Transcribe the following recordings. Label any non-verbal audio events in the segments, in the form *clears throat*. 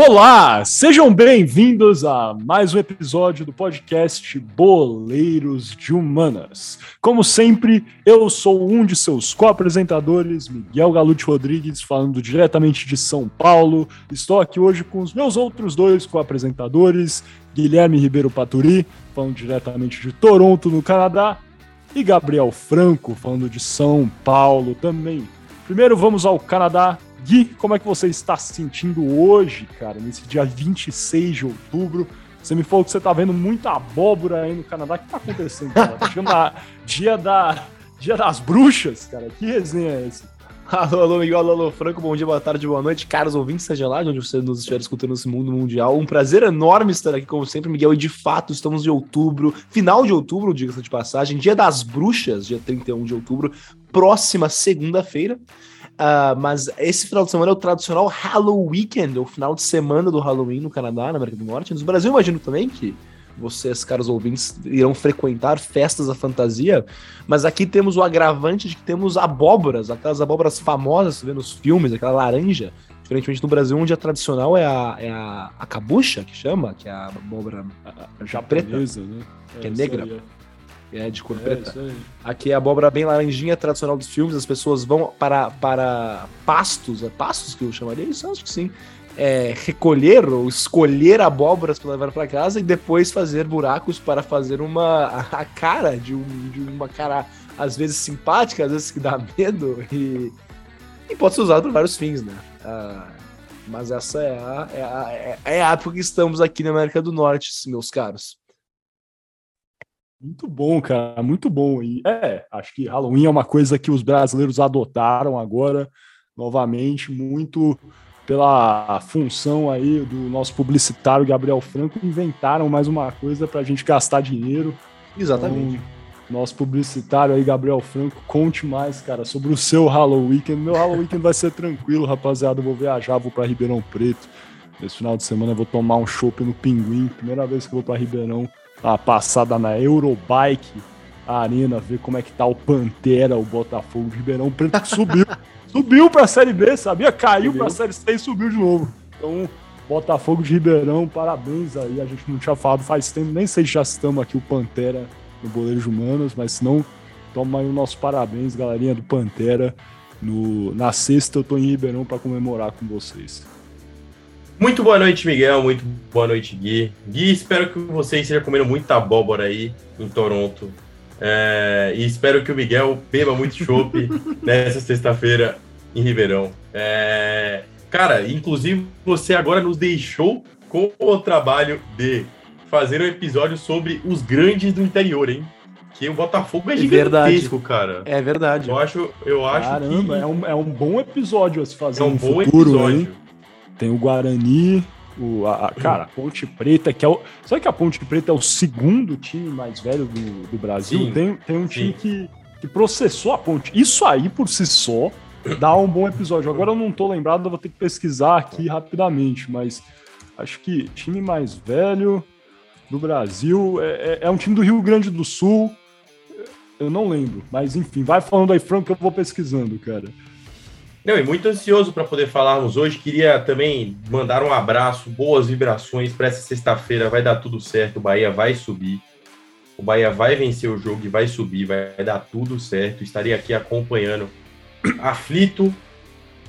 Olá, sejam bem-vindos a mais um episódio do podcast Boleiros de Humanas. Como sempre, eu sou um de seus co-apresentadores, Miguel Galute Rodrigues, falando diretamente de São Paulo. Estou aqui hoje com os meus outros dois co-apresentadores, Guilherme Ribeiro Paturi, falando diretamente de Toronto, no Canadá, e Gabriel Franco, falando de São Paulo também. Primeiro vamos ao Canadá, Gui, como é que você está se sentindo hoje, cara, nesse dia 26 de outubro? Você me falou que você tá vendo muita abóbora aí no Canadá. O que tá acontecendo, cara? Dia, da, dia, da, dia das bruxas, cara. Que resenha é essa? Alô, alô, Miguel, alô, alô, Franco, bom dia, boa tarde, boa noite, caros ouvintes, seja lá de onde você nos estiver escutando nesse mundo mundial. Um prazer enorme estar aqui, como sempre, Miguel, e de fato estamos em outubro, final de outubro, diga-se de passagem, dia das bruxas, dia 31 de outubro, próxima segunda-feira. Uh, mas esse final de semana é o tradicional Halloween Weekend, o final de semana do Halloween no Canadá, na América do Norte. No Brasil, imagino também que vocês, caros ouvintes, irão frequentar festas da fantasia. Mas aqui temos o agravante de que temos abóboras, aquelas abóboras famosas, você vê nos filmes, aquela laranja. Diferentemente no Brasil, onde a tradicional é a, é a, a cabucha, que chama, que é a abóbora já preta, né? que é, é negra. É é de cor é, preta. Aqui é a abóbora bem laranjinha tradicional dos filmes, as pessoas vão para, para pastos, é pastos que eu chamaria isso? Acho que sim. É, recolher ou escolher abóboras para levar para casa e depois fazer buracos para fazer uma a cara de, um, de uma cara às vezes simpática, às vezes que dá medo e, e pode ser usado para vários fins, né? Ah, mas essa é a, é, a, é, é a época que estamos aqui na América do Norte, meus caros. Muito bom, cara, muito bom. E é, acho que Halloween é uma coisa que os brasileiros adotaram agora, novamente, muito pela função aí do nosso publicitário Gabriel Franco, inventaram mais uma coisa para a gente gastar dinheiro. Exatamente. Então, nosso publicitário aí, Gabriel Franco, conte mais, cara, sobre o seu Halloween. Meu Halloween *laughs* vai ser tranquilo, rapaziada. Eu vou viajar, vou para Ribeirão Preto. Esse final de semana eu vou tomar um chopp no Pinguim. Primeira vez que eu vou para Ribeirão a passada na Eurobike Arena, ver como é que tá o Pantera, o Botafogo de Ribeirão Preto, que subiu. *laughs* subiu pra Série B, sabia? Caiu para pra Série C e subiu de novo. Então, Botafogo de Ribeirão, parabéns aí. A gente não tinha falado faz tempo, nem sei se já estamos aqui o Pantera no Boleiros Humanos, mas se não, toma aí o nosso parabéns, galerinha do Pantera. No, na sexta eu tô em Ribeirão para comemorar com vocês. Muito boa noite, Miguel. Muito boa noite, Gui. Gui, espero que vocês estejam comendo muita abóbora aí em Toronto. É, e espero que o Miguel beba muito chopp *laughs* nessa sexta-feira em Ribeirão. É, cara, inclusive você agora nos deixou com o trabalho de fazer um episódio sobre os grandes do interior, hein? Que o Botafogo é, é gigantesco, cara. É verdade. Eu acho, eu acho Caramba, que... é, um, é um bom episódio a se fazer é um bom futuro, episódio. Hein? Tem o Guarani, o, a, a, cara, a Ponte Preta, que é o. Sabe que a Ponte Preta é o segundo time mais velho do, do Brasil? Sim, tem, tem um time que, que processou a Ponte. Isso aí por si só dá um bom episódio. Agora eu não tô lembrado, eu vou ter que pesquisar aqui rapidamente, mas acho que time mais velho do Brasil é, é, é um time do Rio Grande do Sul. Eu não lembro, mas enfim, vai falando aí, Franco, que eu vou pesquisando, cara. Não, e muito ansioso para poder falarmos hoje. Queria também mandar um abraço, boas vibrações para essa sexta-feira. Vai dar tudo certo, o Bahia vai subir. O Bahia vai vencer o jogo e vai subir, vai dar tudo certo. Estarei aqui acompanhando aflito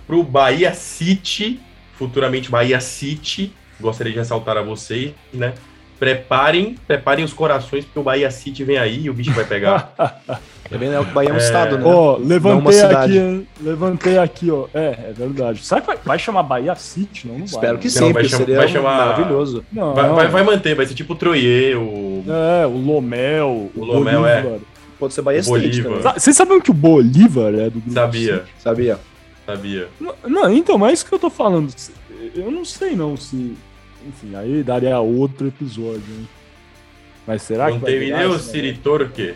para o Bahia City, futuramente Bahia City. Gostaria de ressaltar a vocês, né? Preparem, preparem os corações, porque o Bahia City vem aí e o bicho vai pegar. *laughs* É bem, né? O Bahia é um é... estado, né? Ó, levantei aqui, levantei aqui, ó. É, é verdade. Será que vai, vai chamar Bahia City? Não, não vai. Espero que sim, vai, seria vai chamar... maravilhoso. Não, vai, vai, vai, manter, vai ser tipo o Troyer, o... É, o Lomel, o, o Lomel, é. Bolívar. é. Pode ser Bahia State Vocês sabiam que o Bolívar é do grupo Sabia. Sabia. Sabia. Não, não, então, é isso que eu tô falando. Eu não sei não se... Enfim, aí daria outro episódio, hein? Mas será não que Montevideo, City Torque.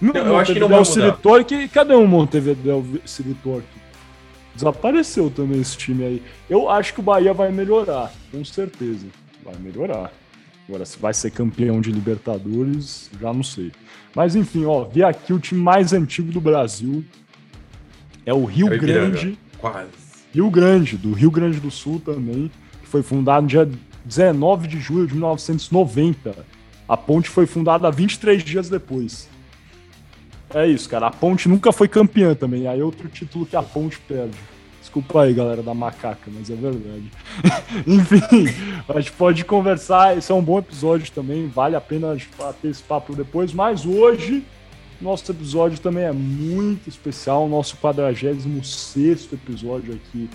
Não, eu acho que não vai mudar. Torque, cadê o Montevideo City Torque? Desapareceu também esse time aí. Eu acho que o Bahia vai melhorar, com certeza. Vai melhorar. Agora, se vai ser campeão de Libertadores, já não sei. Mas enfim, ó, vi aqui o time mais antigo do Brasil. É o Rio é Grande. Quase. Rio Grande, do Rio Grande do Sul também que foi fundada no dia 19 de julho de 1990. A ponte foi fundada 23 dias depois. É isso, cara. A ponte nunca foi campeã também. Aí outro título que a ponte perde. Desculpa aí, galera da macaca, mas é verdade. *laughs* Enfim, a gente pode conversar. Esse é um bom episódio também. Vale a pena ter esse papo depois. Mas hoje, nosso episódio também é muito especial. Nosso 46 episódio aqui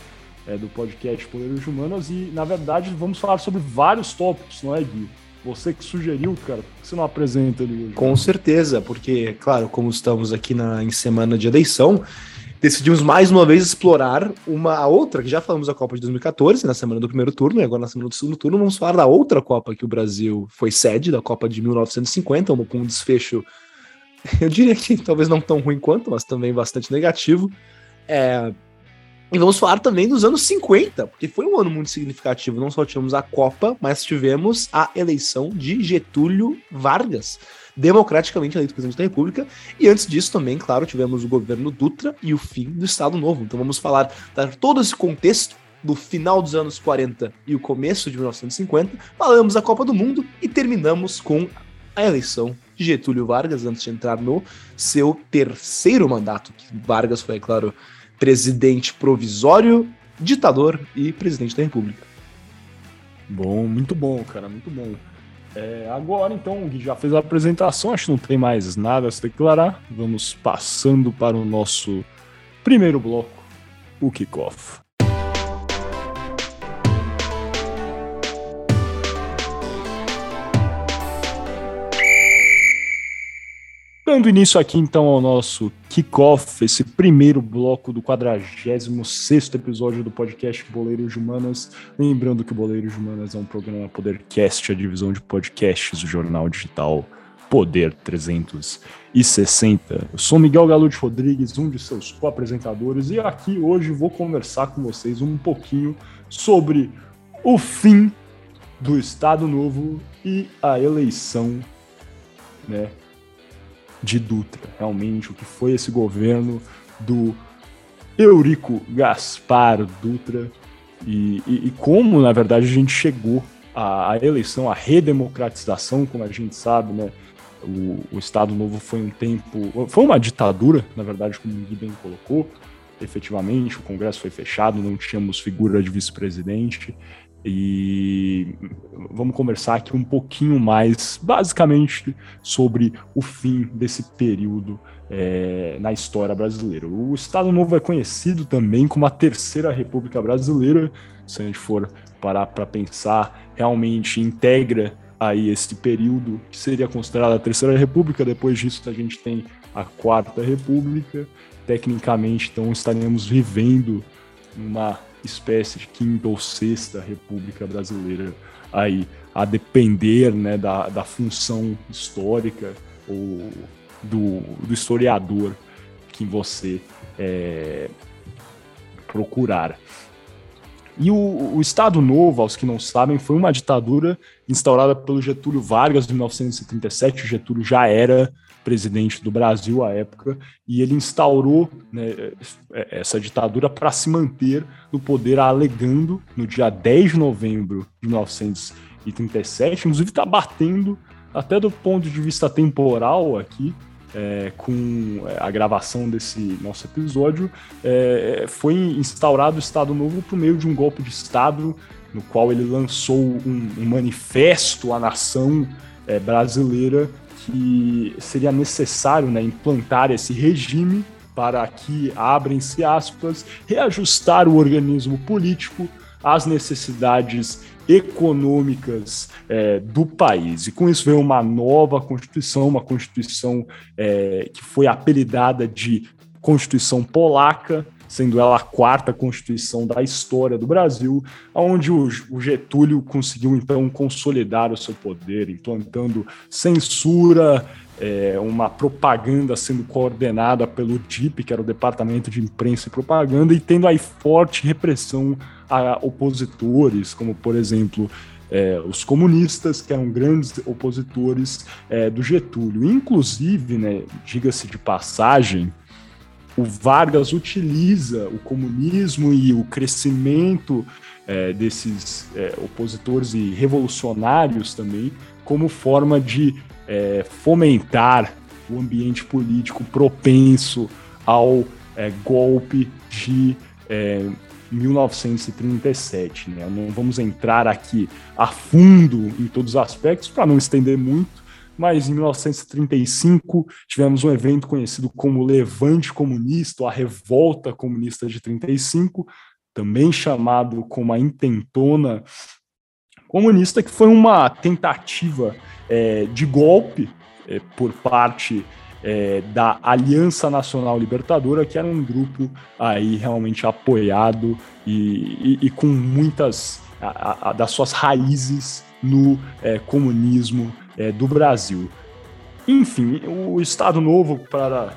é, do podcast Poderes Humanos. E, na verdade, vamos falar sobre vários tópicos, não é, Gui? Você que sugeriu, cara, por que você não apresenta ele hoje? Com certeza, porque, claro, como estamos aqui na, em semana de eleição, decidimos mais uma vez explorar uma outra, que já falamos da Copa de 2014, na semana do primeiro turno, e agora na semana do segundo turno vamos falar da outra Copa que o Brasil foi sede, da Copa de 1950, com um desfecho, *laughs* eu diria que talvez não tão ruim quanto, mas também bastante negativo. É, e vamos falar também dos anos 50, porque foi um ano muito significativo. Não só tivemos a Copa, mas tivemos a eleição de Getúlio Vargas, democraticamente eleito presidente da República. E antes disso também, claro, tivemos o governo Dutra e o fim do Estado Novo. Então vamos falar, dar todo esse contexto do final dos anos 40 e o começo de 1950, falamos da Copa do Mundo e terminamos com a eleição de Getúlio Vargas antes de entrar no seu terceiro mandato. Vargas foi, é claro, presidente provisório, ditador e presidente da República. Bom, muito bom, cara, muito bom. É, agora, então, o Gui já fez a apresentação, acho que não tem mais nada a se declarar. Vamos passando para o nosso primeiro bloco, o kickoff. Dando início aqui então ao nosso kickoff, esse primeiro bloco do 46 episódio do podcast Boleiros de Humanas. Lembrando que Boleiros de Humanas é um programa Podercast, a divisão de podcasts do jornal digital Poder 360. Eu sou Miguel Galute Rodrigues, um de seus co-apresentadores, e aqui hoje vou conversar com vocês um pouquinho sobre o fim do Estado Novo e a eleição né, de Dutra, realmente, o que foi esse governo do Eurico Gaspar Dutra e, e, e como, na verdade, a gente chegou à, à, eleição, à redemocratização, como a gente sabe, né? O, o, Estado Novo foi um tempo. Foi uma ditadura, na verdade, como o bem colocou. Efetivamente, o Congresso foi fechado, não tínhamos figura de vice-presidente. E vamos conversar aqui um pouquinho mais, basicamente, sobre o fim desse período é, na história brasileira. O Estado Novo é conhecido também como a Terceira República Brasileira, se a gente for parar para pensar, realmente integra aí esse período que seria considerado a Terceira República. Depois disso, a gente tem a Quarta República. Tecnicamente, então, estaremos vivendo uma espécie de quinta ou sexta república brasileira aí, a depender né, da, da função histórica ou do, do historiador que você é, procurar. E o, o, Estado Novo, aos que não sabem, foi uma ditadura instaurada pelo Getúlio Vargas em 1937. O Getúlio já era presidente do Brasil à época, e ele instaurou né, essa ditadura para se manter no poder, alegando no dia 10 de novembro de 1937, inclusive está batendo até do ponto de vista temporal aqui, é, com é, a gravação desse nosso episódio, é, foi instaurado o Estado Novo por meio de um golpe de Estado, no qual ele lançou um, um manifesto à nação é, brasileira que seria necessário né, implantar esse regime para que, abrem-se aspas, reajustar o organismo político às necessidades econômicas é, do país. E com isso veio uma nova Constituição, uma Constituição é, que foi apelidada de Constituição Polaca, sendo ela a quarta Constituição da história do Brasil, onde o, Getúlio conseguiu então consolidar o seu poder, implantando censura, é, uma propaganda sendo coordenada pelo DIP, que era o Departamento de Imprensa e Propaganda, e tendo aí forte repressão a opositores, como por exemplo é, os comunistas, que eram grandes opositores é, do Getúlio. Inclusive, né, diga-se de passagem, o Vargas utiliza o comunismo e o crescimento é, desses é, opositores e revolucionários também, como forma de é, fomentar o ambiente político propenso ao é, golpe de 1937. Né? Não vamos entrar aqui a fundo em todos os aspectos para não estender muito, mas em 1935 tivemos um evento conhecido como Levante Comunista, a Revolta Comunista de 35, também chamado como a Intentona Comunista, que foi uma tentativa é, de golpe é, por parte é, da Aliança Nacional Libertadora, que era um grupo aí realmente apoiado e, e, e com muitas a, a, das suas raízes no é, comunismo é, do Brasil. Enfim, o Estado Novo, para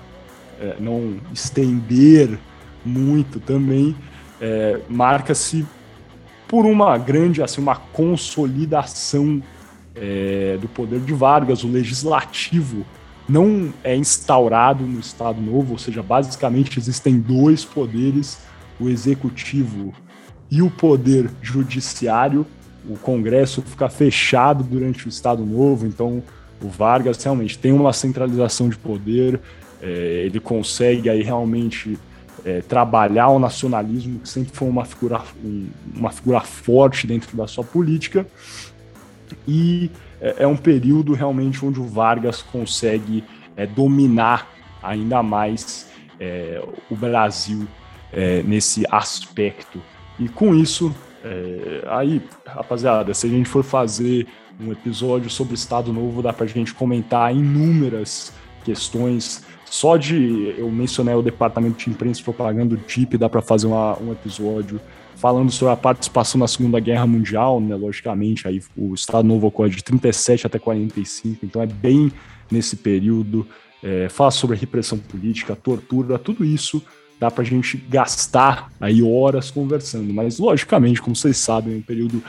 é, não estender muito também, é, marca-se por uma grande, assim, uma consolidação é, do poder de Vargas, o legislativo não é instaurado no Estado Novo, ou seja, basicamente existem dois poderes, o executivo e o poder judiciário. O Congresso fica fechado durante o Estado Novo, então o Vargas realmente tem uma centralização de poder, é, ele consegue aí realmente é, trabalhar o nacionalismo, que sempre foi uma figura, um, uma figura forte dentro da sua política, e é, é um período realmente onde o Vargas consegue é, dominar ainda mais é, o Brasil é, nesse aspecto. E com isso, é, aí, rapaziada, se a gente for fazer um episódio sobre o Estado Novo, dá para a gente comentar inúmeras questões. Só de eu mencionei o Departamento de Imprensa e Propaganda do DIP, dá para fazer uma, um episódio falando sobre a participação na Segunda Guerra Mundial, né? Logicamente, aí o Estado Novo ocorre de 37 até 45, então é bem nesse período. É, fala sobre a repressão política, tortura, tudo isso dá para a gente gastar aí horas conversando, mas logicamente, como vocês sabem, um período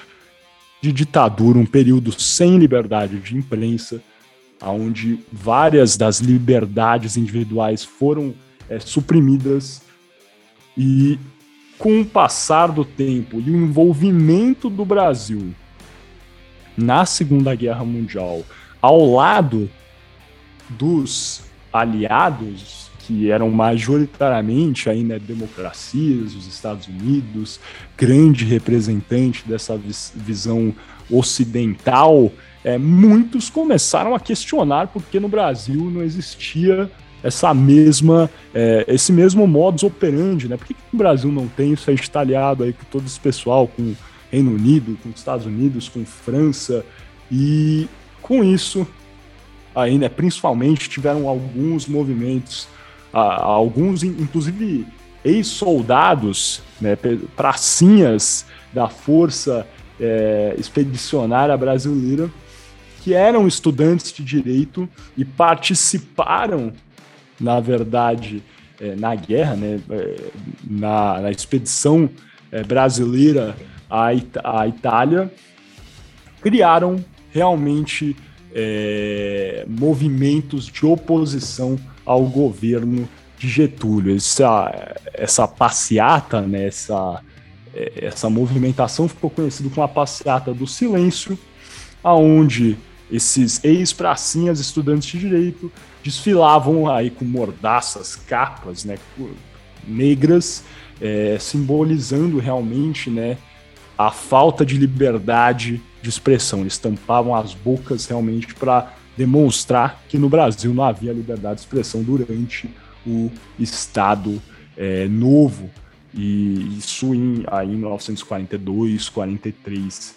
de ditadura, um período sem liberdade de imprensa, onde várias das liberdades individuais foram é, suprimidas e com o passar do tempo e o envolvimento do Brasil na Segunda Guerra Mundial ao lado dos aliados que eram majoritariamente ainda democracias, os Estados Unidos, grande representante dessa visão ocidental, é, muitos começaram a questionar por que no Brasil não existia essa mesma, é, esse mesmo modus operandi, né? Por que, que o Brasil não tem isso aí estalhado aí com todo esse pessoal, com Reino Unido, com Estados Unidos, com França, e com isso aí, né, principalmente tiveram alguns movimentos, alguns, inclusive ex-soldados, né, pracinhas da Força é, Expedicionária Brasileira, que eram estudantes de direito e participaram na verdade, é, na guerra, né, é, na, na, expedição é, brasileira à, It à, Itália, criaram realmente é, movimentos de oposição ao governo de Getúlio. Essa, essa passeata, né, essa, é, essa movimentação ficou conhecida como a passeata do silêncio, aonde esses ex-pracinhas estudantes de direito desfilavam aí com mordaças, capas, né, negras, é, simbolizando realmente, né, a falta de liberdade de expressão. Eles tampavam as bocas realmente para demonstrar que no Brasil não havia liberdade de expressão durante o Estado é, Novo. E isso em, aí, em 1942, 43.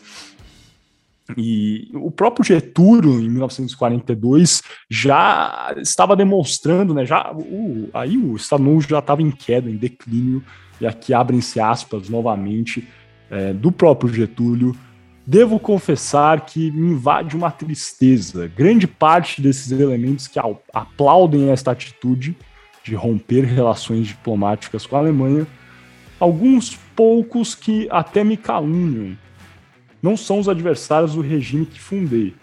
E o próprio Getúlio, em 1942, já estava demonstrando, né? Já, o, aí o Estado Novo já estava em queda, em declínio, e aqui abrem-se aspas novamente é, do próprio Getúlio. Devo confessar que me invade uma tristeza. Grande parte desses elementos que aplaudem esta atitude de romper relações diplomáticas com a Alemanha, alguns poucos que até me caluniam não são os adversários do regime que fundei.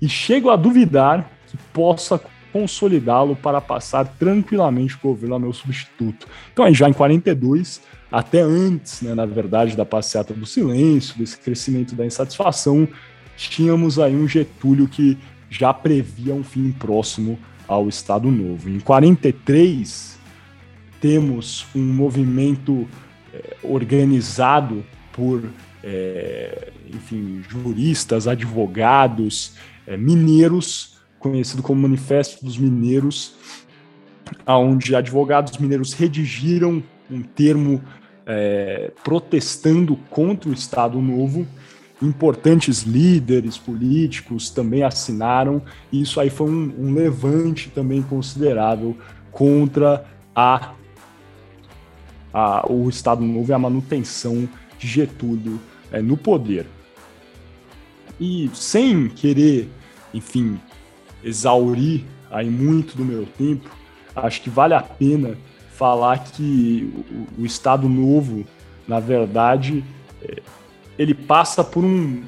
E chego a duvidar que possa consolidá-lo para passar tranquilamente o governo ao meu substituto. Então, aí já em 42, até antes, né, na verdade, da passeata do silêncio, desse crescimento da insatisfação, tínhamos aí um Getúlio que já previa um fim próximo ao Estado Novo. Em 43, temos um movimento eh, organizado por, eh, enfim, juristas, advogados, eh, mineiros, conhecido como Manifesto dos Mineiros, onde advogados mineiros redigiram um termo protestando contra o Estado Novo importantes líderes políticos também assinaram, e isso aí foi um, um levante também considerável contra a, a, o Estado Novo e a manutenção de Getúlio é, no poder. E sem querer, enfim, exaurir aí muito do meu tempo, acho que vale a pena falar que o, o Estado Novo, na verdade, é, ele passa por um,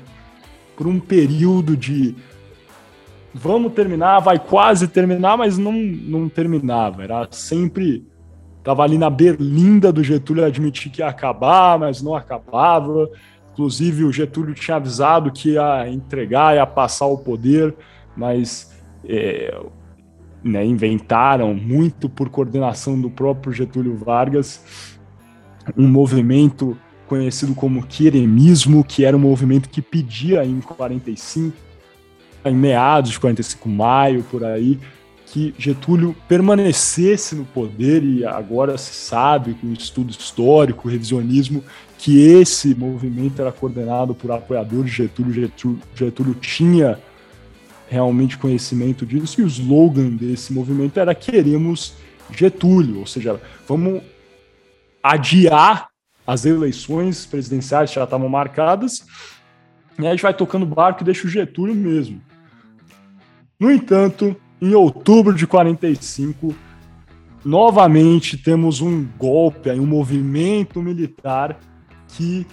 por um período de vamos terminar, vai quase terminar, mas não, não terminava. Era sempre. Estava ali na berlinda do Getúlio admitir que ia acabar, mas não acabava. Inclusive, o Getúlio tinha avisado que ia entregar, ia passar o poder, mas é, né, inventaram, muito por coordenação do próprio Getúlio Vargas, um movimento conhecido como queremismo, que era um movimento que pedia em 45, em meados de 45, maio, por aí, que Getúlio permanecesse no poder e agora se sabe com estudo histórico, revisionismo, que esse movimento era coordenado por apoiadores de Getúlio, Getúlio, Getúlio tinha realmente conhecimento disso e o slogan desse movimento era queremos Getúlio, ou seja, vamos adiar as eleições presidenciais já estavam marcadas, e a gente vai tocando barco e deixa o Getúlio mesmo. No entanto, em outubro de 45, novamente temos um golpe, um movimento militar que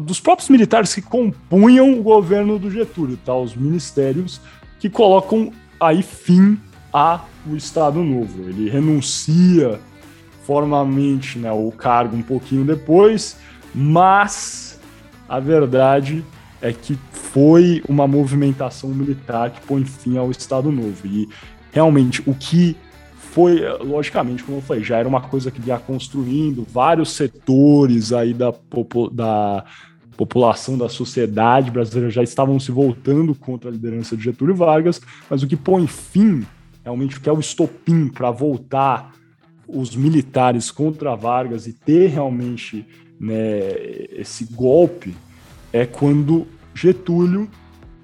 dos próprios militares que compunham o governo do Getúlio, tá? Os ministérios que colocam aí fim ao Estado Novo. Ele renuncia formalmente né, o cargo um pouquinho depois, mas a verdade é que foi uma movimentação militar que põe fim ao Estado Novo. E realmente o que foi, logicamente, como eu falei, já era uma coisa que ia construindo vários setores aí da, da população, da sociedade brasileira já estavam se voltando contra a liderança de Getúlio Vargas, mas o que põe fim, realmente, o que é o estopim para voltar os militares contra Vargas e ter realmente né, esse golpe é quando Getúlio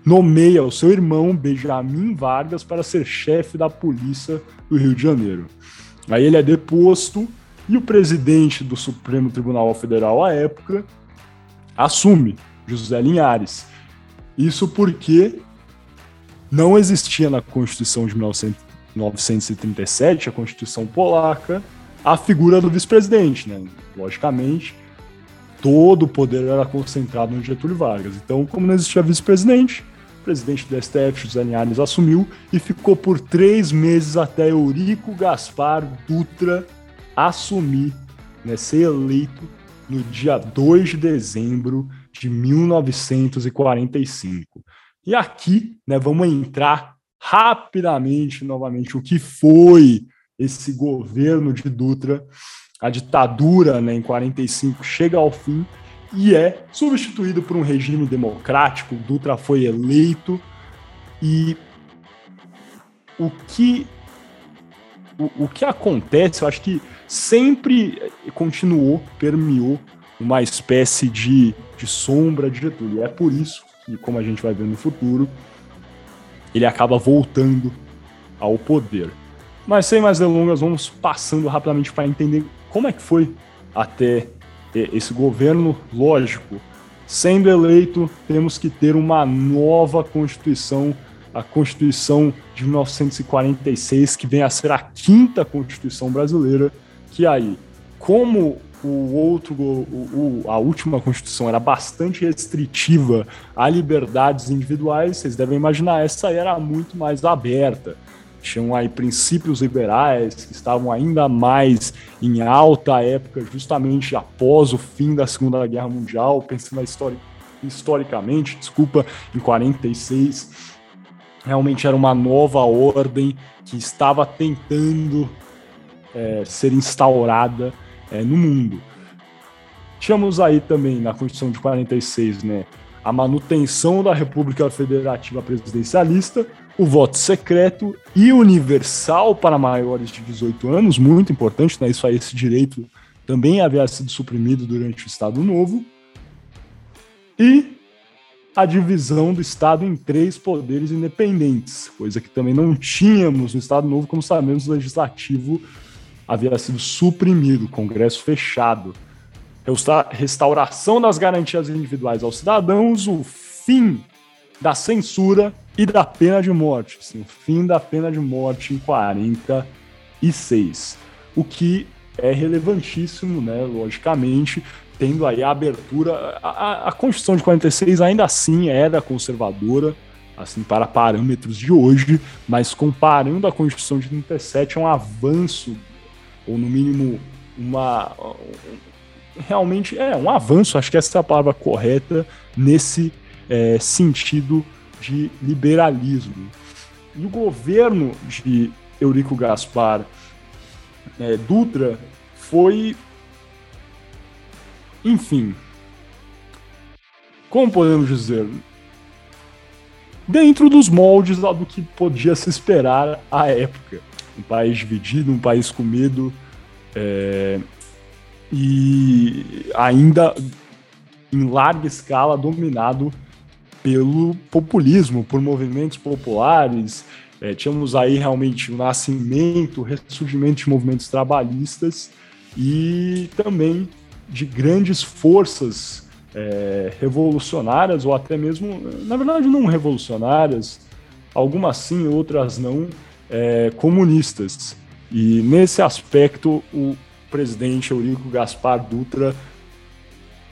nomeia o seu irmão Benjamin Vargas para ser chefe da polícia do Rio de Janeiro. Aí ele é deposto e o presidente do Supremo Tribunal Federal à época assume José Linhares. Isso porque não existia na Constituição de 1900, 1937, a Constituição Polaca, a figura do vice-presidente, né? Logicamente, todo o poder era concentrado no Getúlio Vargas. Então, como não existia vice-presidente, presidente do STF, José Linhares, assumiu e ficou por três meses até Eurico Gaspar Dutra assumir, né, ser eleito no dia 2 de dezembro de 1945. E aqui, né, vamos entrar rapidamente novamente o que foi esse governo de Dutra. A ditadura né, em 45 chega ao fim e é substituído por um regime democrático. Dutra foi eleito e o que o, o que acontece, eu acho que sempre continuou, permeou uma espécie de, de sombra de Getúlio. É por isso que, como a gente vai ver no futuro, ele acaba voltando ao poder. Mas sem mais delongas, vamos passando rapidamente para entender como é que foi até esse governo. Lógico, sendo eleito, temos que ter uma nova Constituição, a Constituição de 1946, que vem a ser a quinta Constituição brasileira, que aí, como o outro, o, o, a última Constituição era bastante restritiva a liberdades individuais, vocês devem imaginar, essa era muito mais aberta. Tinham aí princípios liberais que estavam ainda mais em alta época, justamente após o fim da Segunda Guerra Mundial, pensando histori historicamente, desculpa, em 46, realmente era uma nova ordem que estava tentando é, ser instaurada é, no mundo. Tínhamos aí também na Constituição de 46, né, a manutenção da República Federativa Presidencialista, o voto secreto e universal para maiores de 18 anos, muito importante, né? Isso aí, esse direito também havia sido suprimido durante o Estado Novo. E a divisão do Estado em três poderes independentes, coisa que também não tínhamos no Estado Novo, como sabemos, o legislativo havia sido suprimido, Congresso fechado. Restauração das garantias individuais aos cidadãos, o fim da censura e da pena de morte. Sim, o fim da pena de morte em 46. O que é relevantíssimo, né? Logicamente, tendo aí a abertura. A, a, Constituição de 46 ainda assim era conservadora, assim, para parâmetros de hoje, mas comparando a Constituição de 37, é um avanço, ou no mínimo, uma. Realmente é um avanço, acho que essa é a palavra correta, nesse é, sentido de liberalismo. E o governo de Eurico Gaspar é, Dutra foi, enfim, como podemos dizer, dentro dos moldes do que podia se esperar à época. Um país dividido, um país com medo, é, e ainda em larga escala dominado pelo populismo, por movimentos populares. É, tínhamos aí realmente o nascimento, o ressurgimento de movimentos trabalhistas e também de grandes forças é, revolucionárias, ou até mesmo, na verdade, não revolucionárias, algumas sim, outras não, é, comunistas. E nesse aspecto, o presidente Eurico Gaspar Dutra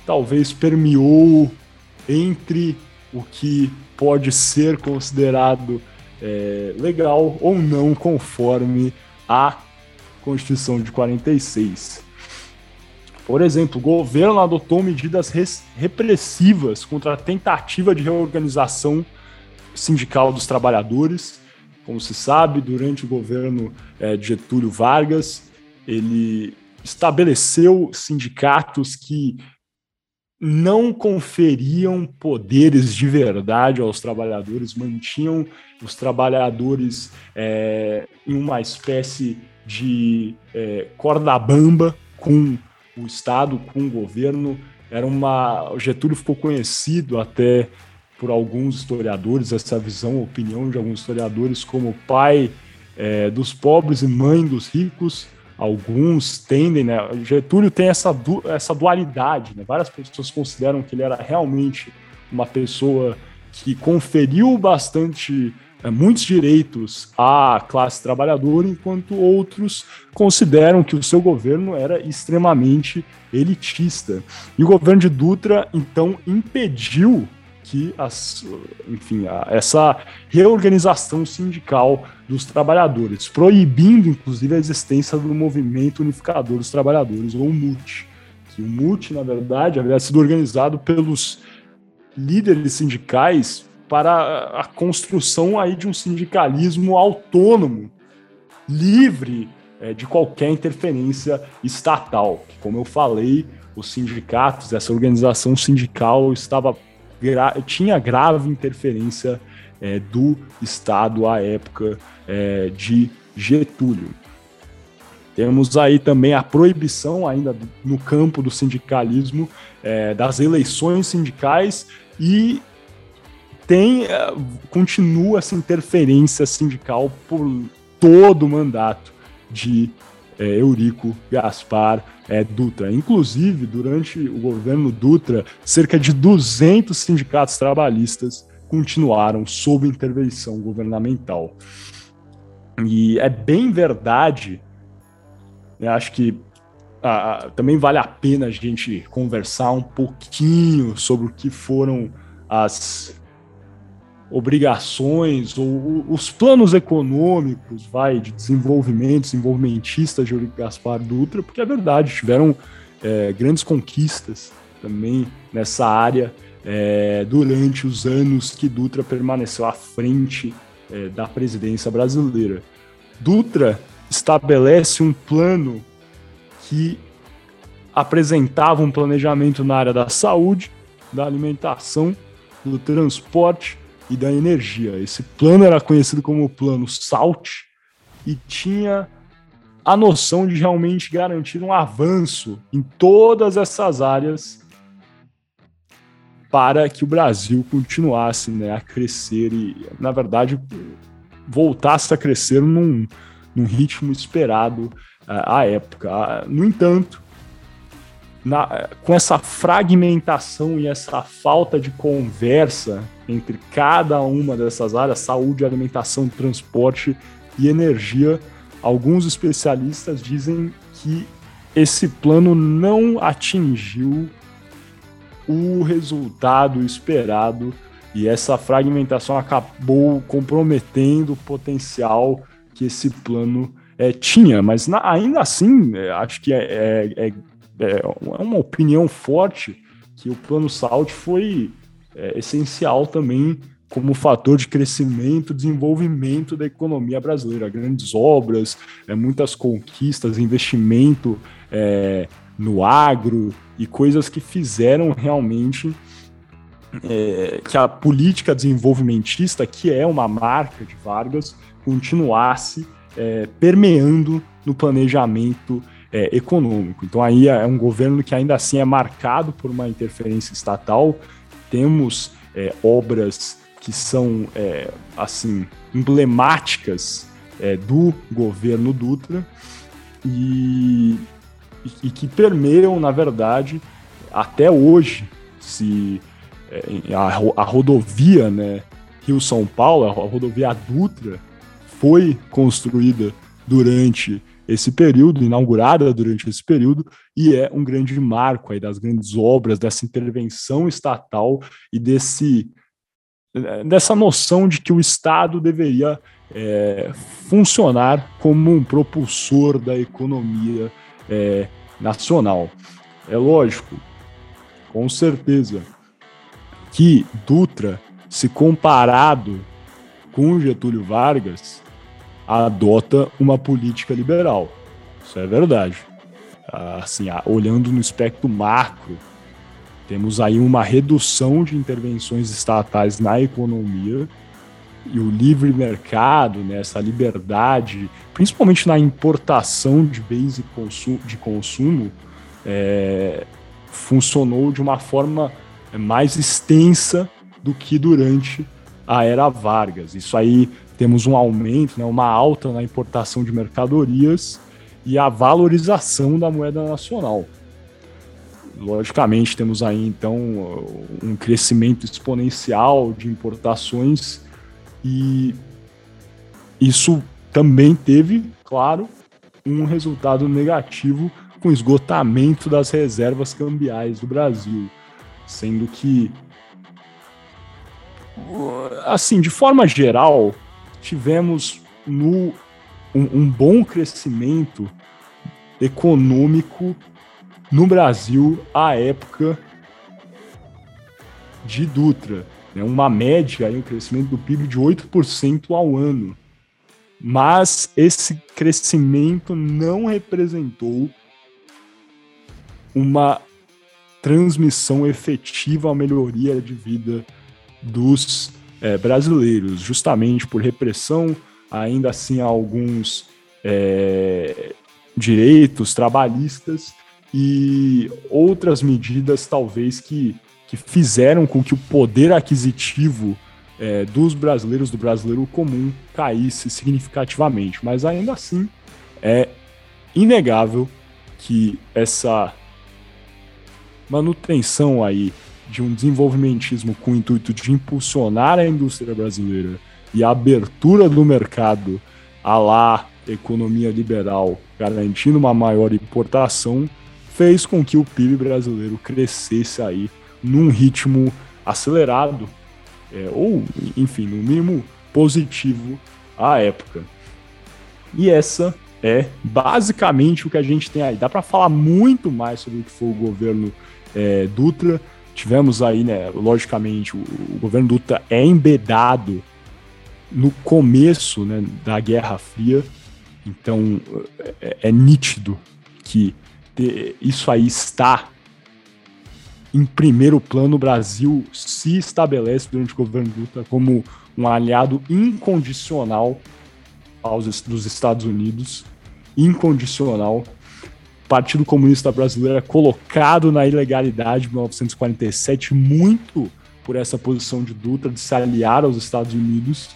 talvez permeou entre o que pode ser considerado é, legal ou não conforme a Constituição de 46. Por exemplo, o governo adotou medidas repressivas contra a tentativa de reorganização sindical dos trabalhadores. Como se sabe, durante o governo é, de Getúlio Vargas, ele estabeleceu sindicatos que não conferiam poderes de verdade aos trabalhadores, mantinham os trabalhadores é, em uma espécie de é, corda bamba com o Estado, com o governo. Era uma. O Getúlio ficou conhecido até por alguns historiadores, essa visão, opinião de alguns historiadores, como pai é, dos pobres e mãe dos ricos alguns tendem, né? Getúlio tem essa, du essa dualidade, né? Várias pessoas consideram que ele era realmente uma pessoa que conferiu bastante é, muitos direitos à classe trabalhadora, enquanto outros consideram que o seu governo era extremamente elitista. E o governo de Dutra, então, impediu que as, enfim, a, essa reorganização sindical dos trabalhadores, proibindo inclusive a existência do movimento unificador dos trabalhadores, ou MUT. Que o MUT, na verdade, havia sido organizado pelos líderes sindicais para a construção aí de um sindicalismo autônomo, livre é, de qualquer interferência estatal. Como eu falei, os sindicatos, essa organização sindical estava gra tinha grave interferência é, do Estado à época é, de Getúlio. Temos aí também a proibição, ainda no campo do sindicalismo, é, das eleições sindicais e tem é, continua essa interferência sindical por todo o mandato de é, Eurico Gaspar é, Dutra. Inclusive, durante o governo Dutra, cerca de 200 sindicatos trabalhistas continuaram sob intervenção governamental. E é bem verdade, né, acho que ah, também vale a pena a gente conversar um pouquinho sobre o que foram as obrigações ou os planos econômicos, vai, de desenvolvimento, desenvolvimentista de Gaspar Dutra, porque é verdade, tiveram é, grandes conquistas também nessa área é, durante os anos que Dutra permaneceu à frente é, da presidência brasileira. Dutra estabelece um plano que apresentava um planejamento na área da saúde, da alimentação, do transporte e da energia. Esse plano era conhecido como o Plano SALT e tinha a noção de realmente garantir um avanço em todas essas áreas para que o Brasil continuasse né, a crescer e, na verdade, voltasse a crescer num, num ritmo esperado uh, à época. Uh, no entanto, na, com essa fragmentação e essa falta de conversa entre cada uma dessas áreas, saúde, alimentação, transporte e energia, alguns especialistas dizem que esse plano não atingiu o resultado esperado e essa fragmentação acabou comprometendo o potencial que esse plano é, tinha, mas na, ainda assim, é, acho que é, é, é é, uma opinião forte que o plano SALT foi é, essencial também como fator de crescimento, desenvolvimento da economia brasileira, grandes obras, é, muitas conquistas, investimento é, no agro e coisas que fizeram realmente é, que a política desenvolvimentista, que é uma marca de Vargas, continuasse é, permeando no planejamento é, econômico. Então aí é um governo que ainda assim é marcado por uma interferência estatal. Temos é, obras que são é, assim emblemáticas é, do governo Dutra e, e, que permeiam, na verdade, até hoje, se é, a, a rodovia, né, Rio-São Paulo, a rodovia Dutra, foi construída durante esse período, inaugurada durante esse período, e é um grande marco aí das grandes obras, dessa intervenção estatal e desse dessa noção de que o Estado deveria é, funcionar como um propulsor da economia é, nacional. É lógico, com certeza, que Dutra, se comparado com Getúlio Vargas, adota uma política liberal. Isso é verdade. Assim, olhando no espectro macro, temos aí uma redução de intervenções estatais na economia e o livre mercado, né, essa liberdade, principalmente na importação de bens de consumo, é, funcionou de uma forma mais extensa do que durante a era Vargas. Isso aí temos um aumento, né, uma alta na importação de mercadorias e a valorização da moeda nacional. Logicamente, temos aí então um crescimento exponencial de importações e isso também teve, claro, um resultado negativo com esgotamento das reservas cambiais do Brasil, sendo que assim, de forma geral, tivemos no, um, um bom crescimento econômico no Brasil à época de Dutra. Né? Uma média, um crescimento do PIB de 8% ao ano. Mas esse crescimento não representou uma transmissão efetiva à melhoria de vida dos é, brasileiros, justamente por repressão, ainda assim alguns é, direitos trabalhistas e outras medidas talvez que, que fizeram com que o poder aquisitivo é, dos brasileiros, do brasileiro comum, caísse significativamente. Mas ainda assim é inegável que essa manutenção aí de um desenvolvimentismo com o intuito de impulsionar a indústria brasileira e a abertura do mercado a lá economia liberal, garantindo uma maior importação, fez com que o PIB brasileiro crescesse aí num ritmo acelerado é, ou, enfim, no mínimo positivo à época. E essa é basicamente o que a gente tem aí. Dá para falar muito mais sobre o que foi o governo é, Dutra. Tivemos aí, né, logicamente, o, governo Dutra é embedado no começo né, da Guerra Fria, então é, é nítido que isso aí está em primeiro plano. O Brasil se estabelece durante o governo Dutra como um aliado incondicional aos, dos Estados Unidos, incondicional. Partido Comunista Brasileiro é colocado na ilegalidade em 1947 muito por essa posição de Dutra de se aliar aos Estados Unidos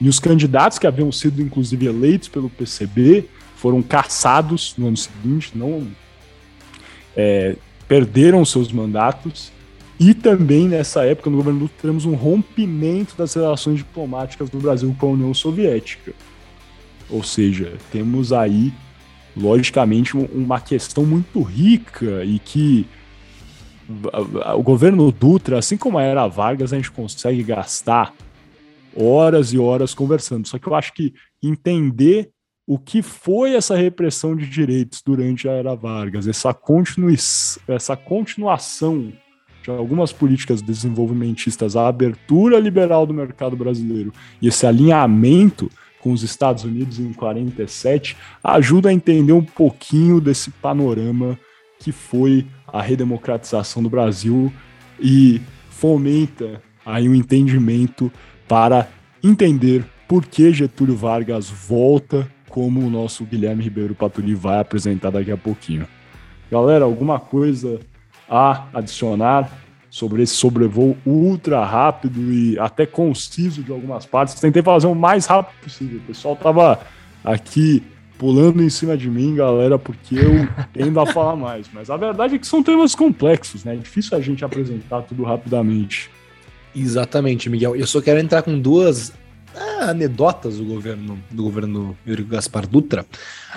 e os candidatos que haviam sido, inclusive, eleitos pelo PCB foram caçados no ano seguinte, não é, perderam seus mandatos. E também nessa época, no governo Lula, temos um rompimento das relações diplomáticas do Brasil com a União Soviética. Ou seja, temos aí, logicamente, uma questão muito rica e que o governo Dutra, assim como a era Vargas, a gente consegue gastar horas e horas conversando. Só que eu acho que entender o que foi essa repressão de direitos durante a era Vargas, essa, continui essa continuação de algumas políticas desenvolvimentistas, a abertura liberal do mercado brasileiro e esse alinhamento com os Estados Unidos em 47 ajuda a entender um pouquinho desse panorama que foi a redemocratização do Brasil e fomenta aí um entendimento para entender por que Getúlio Vargas volta, como o nosso Guilherme Ribeiro Paturi vai apresentar daqui a pouquinho. Galera, alguma coisa a adicionar sobre esse sobrevoo ultra rápido e até conciso de algumas partes? Tentei fazer o mais rápido possível. O pessoal tava aqui pulando em cima de mim, galera, porque eu *laughs* tendo a falar mais. Mas a verdade é que são temas complexos, né? É difícil a gente apresentar tudo rapidamente. Exatamente, Miguel. Eu só quero entrar com duas anedotas do governo do governo Eurico Gaspar Dutra.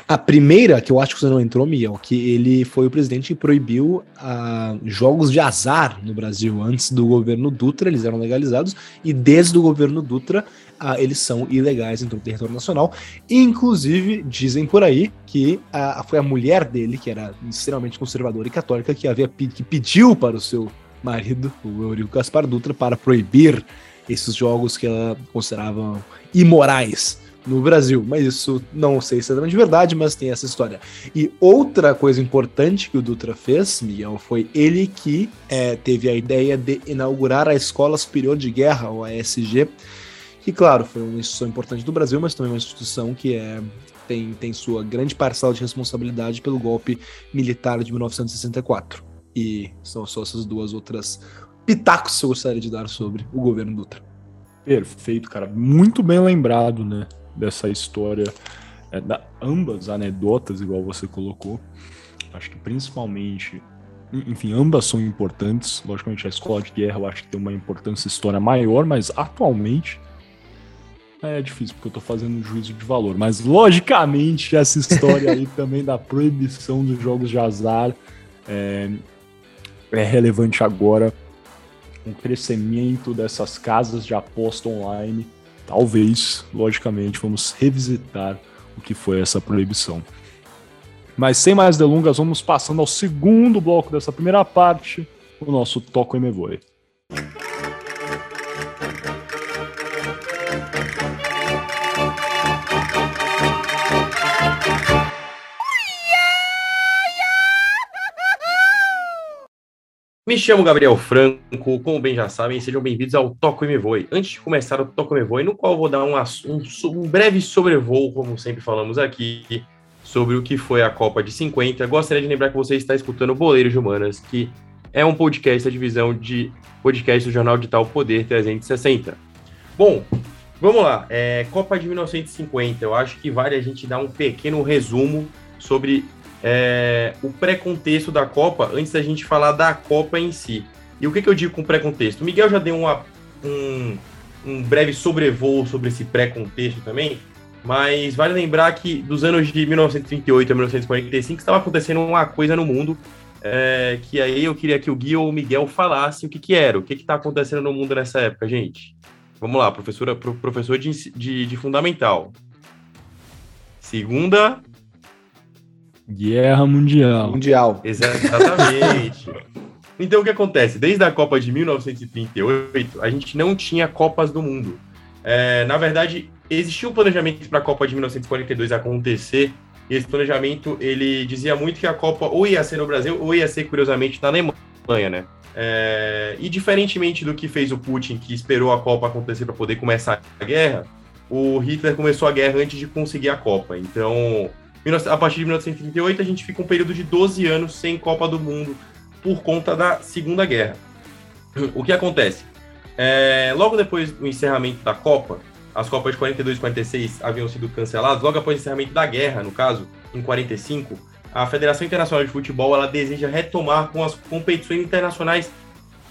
A primeira, que eu acho que você não entrou, Miguel, que ele foi o presidente que proibiu ah, jogos de azar no Brasil. Antes do governo Dutra, eles eram legalizados, e desde o governo Dutra, ah, eles são ilegais em todo o território nacional. Inclusive, dizem por aí que ah, foi a mulher dele, que era extremamente conservadora e católica, que havia que pediu para o seu marido, o Eurico Gaspar Dutra, para proibir esses jogos que ela considerava imorais no Brasil. Mas isso não sei se é de verdade, mas tem essa história. E outra coisa importante que o Dutra fez, Miguel, foi ele que é, teve a ideia de inaugurar a Escola Superior de Guerra, ou ASG, que, claro, foi uma instituição importante do Brasil, mas também uma instituição que é, tem, tem sua grande parcela de responsabilidade pelo golpe militar de 1964. E são só essas duas outras pitacos eu gostaria de dar sobre o governo Dutra. Perfeito, cara. Muito bem lembrado, né? Dessa história, é, da, ambas anedotas, igual você colocou. Acho que principalmente, enfim, ambas são importantes. Logicamente, a escola de guerra eu acho que tem uma importância história maior, mas atualmente é difícil, porque eu tô fazendo um juízo de valor. Mas, logicamente, essa história aí *laughs* também da proibição dos jogos de azar é, é relevante agora com o crescimento dessas casas de aposta online. Talvez, logicamente, vamos revisitar o que foi essa proibição. Mas sem mais delongas, vamos passando ao segundo bloco dessa primeira parte, o nosso Toco e Me Voe. Me chamo Gabriel Franco, como bem já sabem, sejam bem-vindos ao Toco e Me Voe. Antes de começar o Toco e Me Voe, no qual eu vou dar um, um, um, breve sobrevoo, como sempre falamos aqui, sobre o que foi a Copa de 50, gostaria de lembrar que você está escutando Boleiros de Humanas, que é um podcast da divisão de podcast do Jornal Digital Poder 360. Bom, vamos lá. É, Copa de 1950, eu acho que vale a gente dar um pequeno resumo sobre é, o pré-contexto da Copa antes da gente falar da Copa em si. E o que, que eu digo com pré-contexto? O Miguel já deu uma, um, um breve sobrevoo sobre esse pré-contexto também, mas vale lembrar que dos anos de 1938 a 1945 estava acontecendo uma coisa no mundo é, que aí eu queria que o Gui ou o Miguel falassem o que, que era, o que está acontecendo no mundo nessa época, gente. Vamos lá, professora, pro, professor de, de, de Fundamental. Segunda Guerra Mundial. Mundial. Exatamente. *laughs* então o que acontece? Desde a Copa de 1938, a gente não tinha Copas do Mundo. É, na verdade, existia um planejamento para a Copa de 1942 acontecer. E esse planejamento ele dizia muito que a Copa ou ia ser no Brasil ou ia ser, curiosamente, na Alemanha, né? É, e diferentemente do que fez o Putin, que esperou a Copa acontecer para poder começar a guerra, o Hitler começou a guerra antes de conseguir a Copa. Então, a partir de 1938, a gente fica um período de 12 anos sem Copa do Mundo por conta da Segunda Guerra. O que acontece? É, logo depois do encerramento da Copa, as Copas de 42 e 46 haviam sido canceladas, logo após o encerramento da guerra, no caso, em 45, a Federação Internacional de Futebol ela deseja retomar com as competições internacionais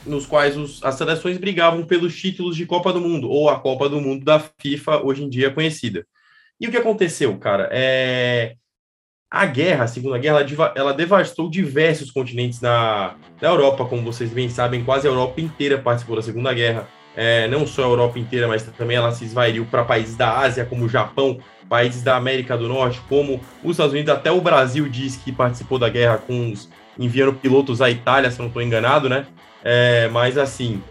nos quais os, as seleções brigavam pelos títulos de Copa do Mundo, ou a Copa do Mundo da FIFA, hoje em dia conhecida. E o que aconteceu, cara? É, a guerra, a Segunda Guerra, ela, ela devastou diversos continentes na, na, Europa, como vocês bem sabem, quase a Europa inteira participou da Segunda Guerra. É, não só a Europa inteira, mas também ela se esvairiu para países da Ásia, como o Japão, países da América do Norte, como os Estados Unidos, até o Brasil diz que participou da guerra com os, enviando pilotos à Itália, se não estou enganado, né? É, mas assim,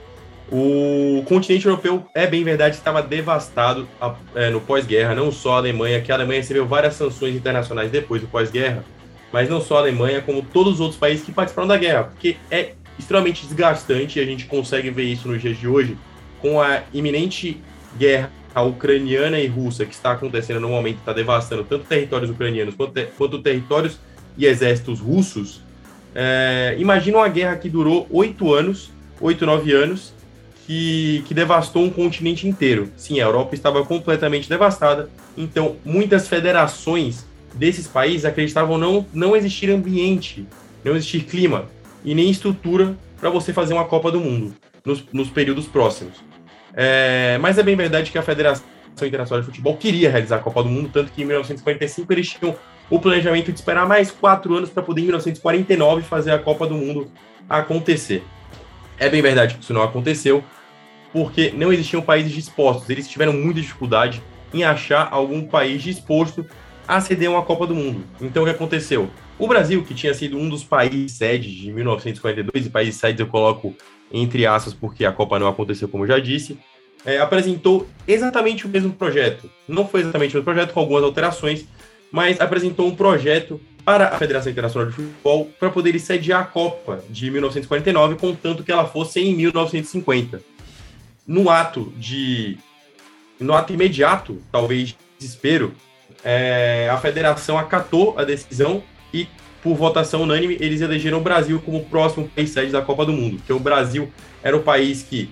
o continente europeu, é bem verdade, estava devastado é, no pós-guerra, não só a Alemanha, que a Alemanha recebeu várias sanções internacionais depois do pós-guerra, mas não só a Alemanha, como todos os outros países que participaram da guerra, porque é extremamente desgastante e a gente consegue ver isso nos dias de hoje com a iminente guerra ucraniana e russa que está acontecendo no momento, está devastando tanto territórios ucranianos quanto, quanto territórios e exércitos russos. É, imagina uma guerra que durou oito anos, oito, nove anos, que, que devastou um continente inteiro. Sim, a Europa estava completamente devastada, então muitas federações desses países acreditavam não, não existir ambiente, não existir clima e nem estrutura para você fazer uma Copa do Mundo nos, nos períodos próximos. É, mas é bem verdade que a Federação Internacional de Futebol queria realizar a Copa do Mundo, tanto que em 1945 eles tinham o planejamento de esperar mais quatro anos para poder, em 1949, fazer a Copa do Mundo acontecer. É bem verdade que isso não aconteceu, porque não existiam países dispostos. Eles tiveram muita dificuldade em achar algum país disposto a ceder uma Copa do Mundo. Então, o que aconteceu? O Brasil, que tinha sido um dos países sedes de 1942, e países sedes eu coloco entre aspas porque a Copa não aconteceu, como eu já disse, é, apresentou exatamente o mesmo projeto. Não foi exatamente o mesmo projeto, com algumas alterações, mas apresentou um projeto para a Federação Internacional de Futebol para poder sediar a Copa de 1949, contanto que ela fosse em 1950 no ato de. No ato imediato, talvez de desespero, é, a federação acatou a decisão e, por votação unânime, eles elegeram o Brasil como o próximo país sede da Copa do Mundo. Porque o Brasil era o país que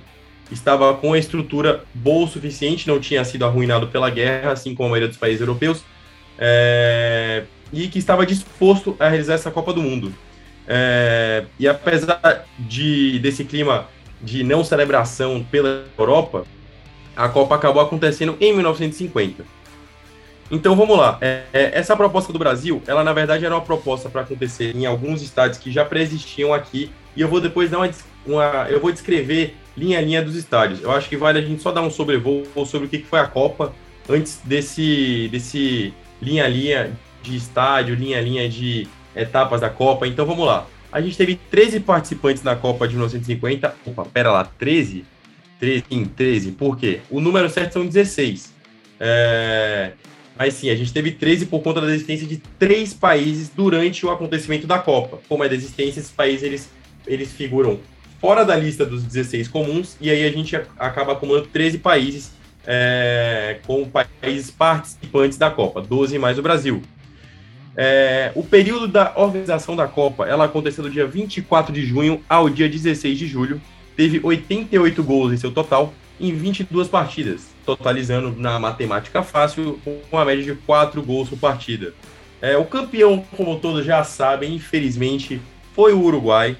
estava com a estrutura boa o suficiente, não tinha sido arruinado pela guerra, assim como a maioria dos países europeus, é, e que estava disposto a realizar essa Copa do Mundo. É, e apesar de desse clima de não celebração pela Europa, a Copa acabou acontecendo em 1950. Então vamos lá. É, é, essa proposta do Brasil, ela na verdade era uma proposta para acontecer em alguns estádios que já pré-existiam aqui, e eu vou depois dar uma, uma, eu vou descrever linha a linha dos estádios. Eu acho que vale a gente só dar um sobrevoo sobre o que foi a Copa antes desse desse linha a linha de estádio, linha a linha de etapas da Copa. Então vamos lá. A gente teve 13 participantes na Copa de 1950. Opa, pera lá, 13? 13, sim, 13. Por quê? O número certo são 16. É... Mas sim, a gente teve 13 por conta da existência de três países durante o acontecimento da Copa. Como é da existência, esses países eles, eles figuram fora da lista dos 16 comuns, e aí a gente acaba acumulando 13 países é, com países participantes da Copa, 12 mais o Brasil. É, o período da organização da Copa, ela aconteceu do dia 24 de junho ao dia 16 de julho. Teve 88 gols em seu total em 22 partidas, totalizando na matemática fácil uma média de 4 gols por partida. É, o campeão, como todos já sabem, infelizmente, foi o Uruguai.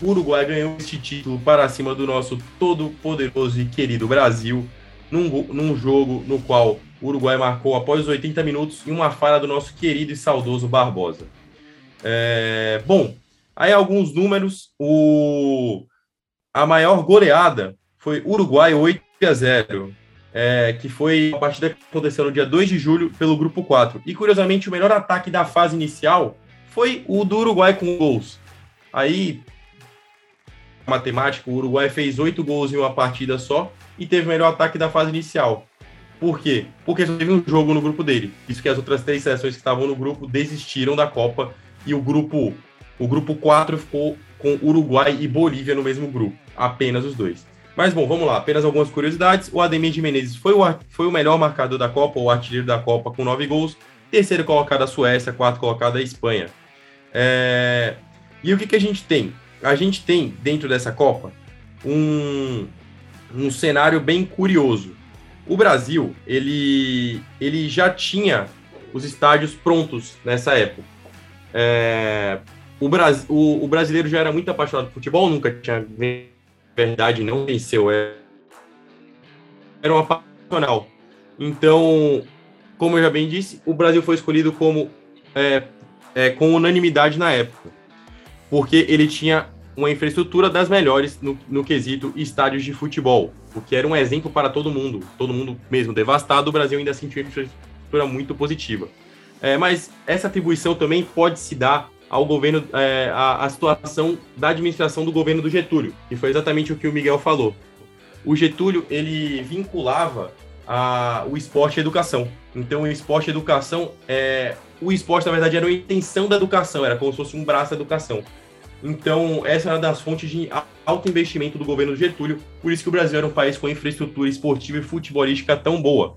O Uruguai ganhou este título para cima do nosso todo poderoso e querido Brasil, num, num jogo no qual o Uruguai marcou após os 80 minutos e uma falha do nosso querido e saudoso Barbosa. É, bom, Aí alguns números, o a maior goleada foi Uruguai 8 a 0, é, que foi a partida que aconteceu no dia 2 de julho pelo grupo 4. E curiosamente, o melhor ataque da fase inicial foi o do Uruguai com gols. Aí, matemática, o Uruguai fez oito gols em uma partida só e teve o melhor ataque da fase inicial. Por quê? Porque só teve um jogo no grupo dele. Isso que as outras três seleções que estavam no grupo desistiram da Copa e o grupo o grupo 4 ficou com Uruguai e Bolívia no mesmo grupo, apenas os dois. Mas bom, vamos lá, apenas algumas curiosidades. O Ademir de Menezes foi o, foi o melhor marcador da Copa, o artilheiro da Copa com nove gols. Terceiro colocado a Suécia, quarto colocado a Espanha. É... E o que, que a gente tem? A gente tem dentro dessa Copa um, um cenário bem curioso. O Brasil, ele, ele já tinha os estádios prontos nessa época. É, o, Bras, o, o, brasileiro já era muito apaixonado por futebol, nunca tinha verdade, não venceu. É, era um apaixonal. Então, como eu já bem disse, o Brasil foi escolhido como é, é, com unanimidade na época, porque ele tinha uma infraestrutura das melhores no, no quesito estádios de futebol, o que era um exemplo para todo mundo, todo mundo mesmo devastado, o Brasil ainda sentiu uma infraestrutura muito positiva. É, mas essa atribuição também pode se dar ao governo, é, a situação da administração do governo do Getúlio, que foi exatamente o que o Miguel falou. O Getúlio, ele vinculava a, o esporte à educação. Então, o esporte e educação, é, o esporte, na verdade, era uma intenção da educação, era como se fosse um braço da educação. Então, essa era das fontes de alto investimento do governo Getúlio, por isso que o Brasil era um país com infraestrutura esportiva e futebolística tão boa.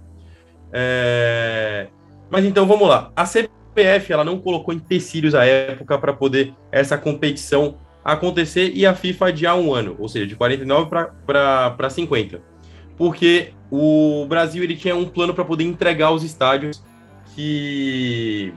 É... Mas então, vamos lá. A CBF ela não colocou empecilhos à época para poder essa competição acontecer e a FIFA adiar um ano, ou seja, de 49 para 50. Porque o Brasil ele tinha um plano para poder entregar os estádios que,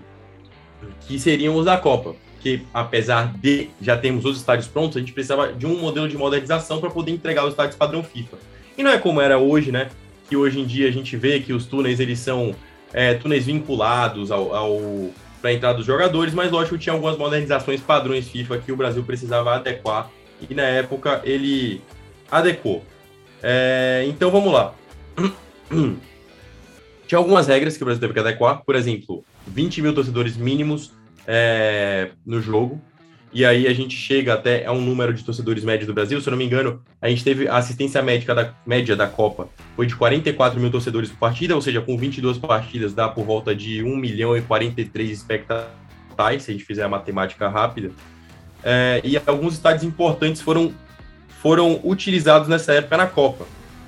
que seriam os da Copa que apesar de já termos os estádios prontos, a gente precisava de um modelo de modernização para poder entregar os estádios padrão FIFA. E não é como era hoje, né? Que hoje em dia a gente vê que os túneis eles são é, túneis vinculados ao, ao para a entrada dos jogadores, mas lógico tinha algumas modernizações padrões FIFA que o Brasil precisava adequar e na época ele adequou. É, então vamos lá. *clears throat* Tinha algumas regras que o Brasil teve que adequar, por exemplo, 20 mil torcedores mínimos é, no jogo. E aí a gente chega até a um número de torcedores médio do Brasil. Se eu não me engano, a gente teve a assistência médica da média da Copa foi de 44 mil torcedores por partida, ou seja, com 22 partidas dá por volta de 1 milhão e 43 espectadores, se a gente fizer a matemática rápida. É, e alguns estádios importantes foram, foram utilizados nessa época na Copa.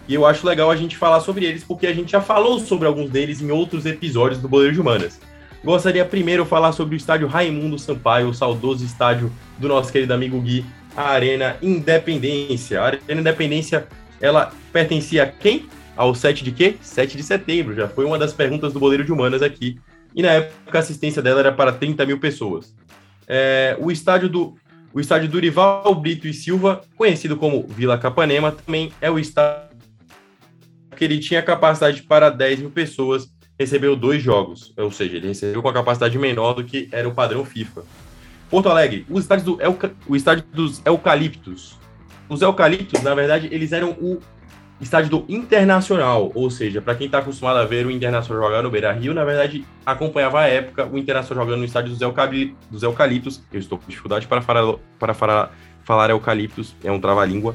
E eu acho legal a gente falar sobre eles, porque a gente já falou sobre alguns deles em outros episódios do Boleiro de Humanas. Gostaria primeiro falar sobre o estádio Raimundo Sampaio, o saudoso estádio do nosso querido amigo Gui, a Arena Independência. A Arena Independência, ela pertencia a quem? Ao 7 de quê? 7 de setembro. Já foi uma das perguntas do Boleiro de Humanas aqui. E na época a assistência dela era para 30 mil pessoas. É, o estádio do o estádio Durival Brito e Silva, conhecido como Vila Capanema, também é o estádio que ele tinha capacidade para 10 mil pessoas recebeu dois jogos, ou seja, ele recebeu com a capacidade menor do que era o padrão FIFA. Porto Alegre, os estádios do o estádio dos Eucaliptos. Os Eucaliptos, na verdade, eles eram o estádio do Internacional, ou seja, para quem está acostumado a ver o Internacional jogar no Beira Rio, na verdade, acompanhava a época o Internacional jogando no estádio dos, Eucaliptos. Dos Eucaliptos. Eu estou com dificuldade para falar, para falar, falar Eucaliptos, é um trava-língua.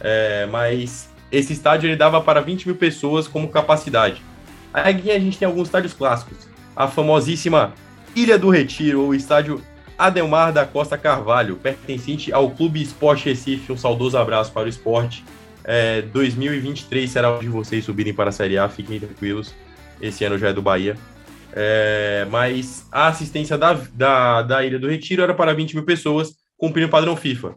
É, mas esse estádio ele dava para 20 mil pessoas como capacidade. Aqui a gente tem alguns estádios clássicos. A famosíssima Ilha do Retiro, ou o estádio Adelmar da Costa Carvalho, pertencente ao Clube Esporte Recife. Um saudoso abraço para o esporte. É, 2023 será onde vocês subirem para a Série A, fiquem tranquilos. Esse ano já é do Bahia. É, mas a assistência da, da, da Ilha do Retiro era para 20 mil pessoas, cumprindo o padrão FIFA.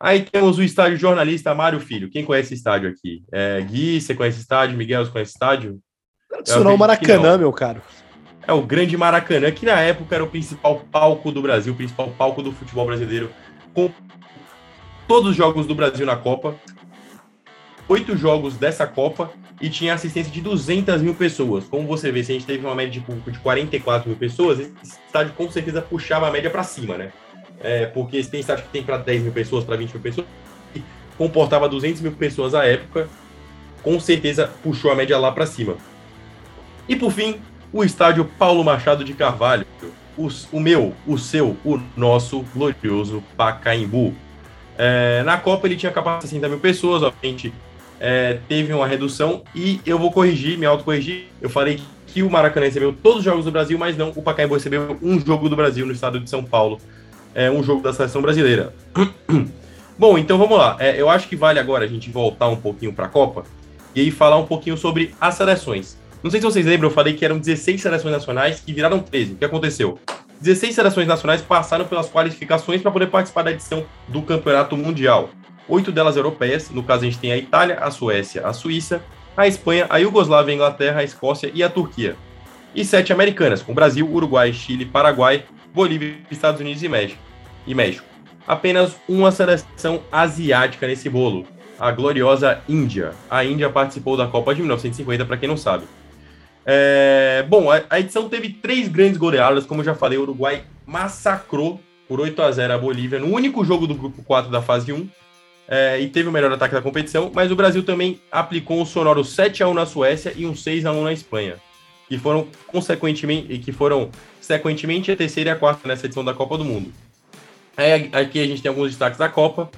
Aí temos o estádio jornalista Mário Filho. Quem conhece esse estádio aqui? É, Gui, você conhece estádio? Miguel, você conhece estádio? Tradicional Maracanã, meu caro. É o grande Maracanã, que na época era o principal palco do Brasil, o principal palco do futebol brasileiro, com todos os jogos do Brasil na Copa, oito jogos dessa Copa e tinha assistência de 200 mil pessoas. Como você vê, se a gente teve uma média de público de 44 mil pessoas, esse estádio com certeza puxava a média para cima, né? é, porque esse tem estádio que tem para 10 mil pessoas, para 20 mil pessoas, comportava 200 mil pessoas à época, com certeza puxou a média lá para cima. E por fim, o estádio Paulo Machado de Carvalho, o, o meu, o seu, o nosso glorioso Pacaembu. É, na Copa ele tinha capacidade de 60 mil pessoas, obviamente é, teve uma redução e eu vou corrigir, me autocorrigir. Eu falei que o Maracanã recebeu todos os jogos do Brasil, mas não, o Pacaembu recebeu um jogo do Brasil no estado de São Paulo, é, um jogo da seleção brasileira. *clears throat* Bom, então vamos lá. É, eu acho que vale agora a gente voltar um pouquinho para a Copa e aí falar um pouquinho sobre as seleções. Não sei se vocês lembram, eu falei que eram 16 seleções nacionais que viraram 13. O que aconteceu? 16 seleções nacionais passaram pelas qualificações para poder participar da edição do Campeonato Mundial. Oito delas europeias, no caso a gente tem a Itália, a Suécia, a Suíça, a Espanha, a Iugoslávia, a Inglaterra, a Escócia e a Turquia. E sete americanas, com Brasil, Uruguai, Chile, Paraguai, Bolívia, Estados Unidos e México. Apenas uma seleção asiática nesse bolo, a gloriosa Índia. A Índia participou da Copa de 1950, para quem não sabe. É, bom, a, edição teve três grandes goleadas, como eu já falei, o Uruguai massacrou por 8 a 0 a Bolívia no único jogo do grupo 4 da fase 1 é, e teve o melhor ataque da competição, mas o Brasil também aplicou um sonoro 7 a 1 na Suécia e um 6 a 1 na Espanha, que foram consequentemente que foram sequentemente a terceira e a quarta nessa edição da Copa do Mundo. Aí, aqui a gente tem alguns destaques da Copa.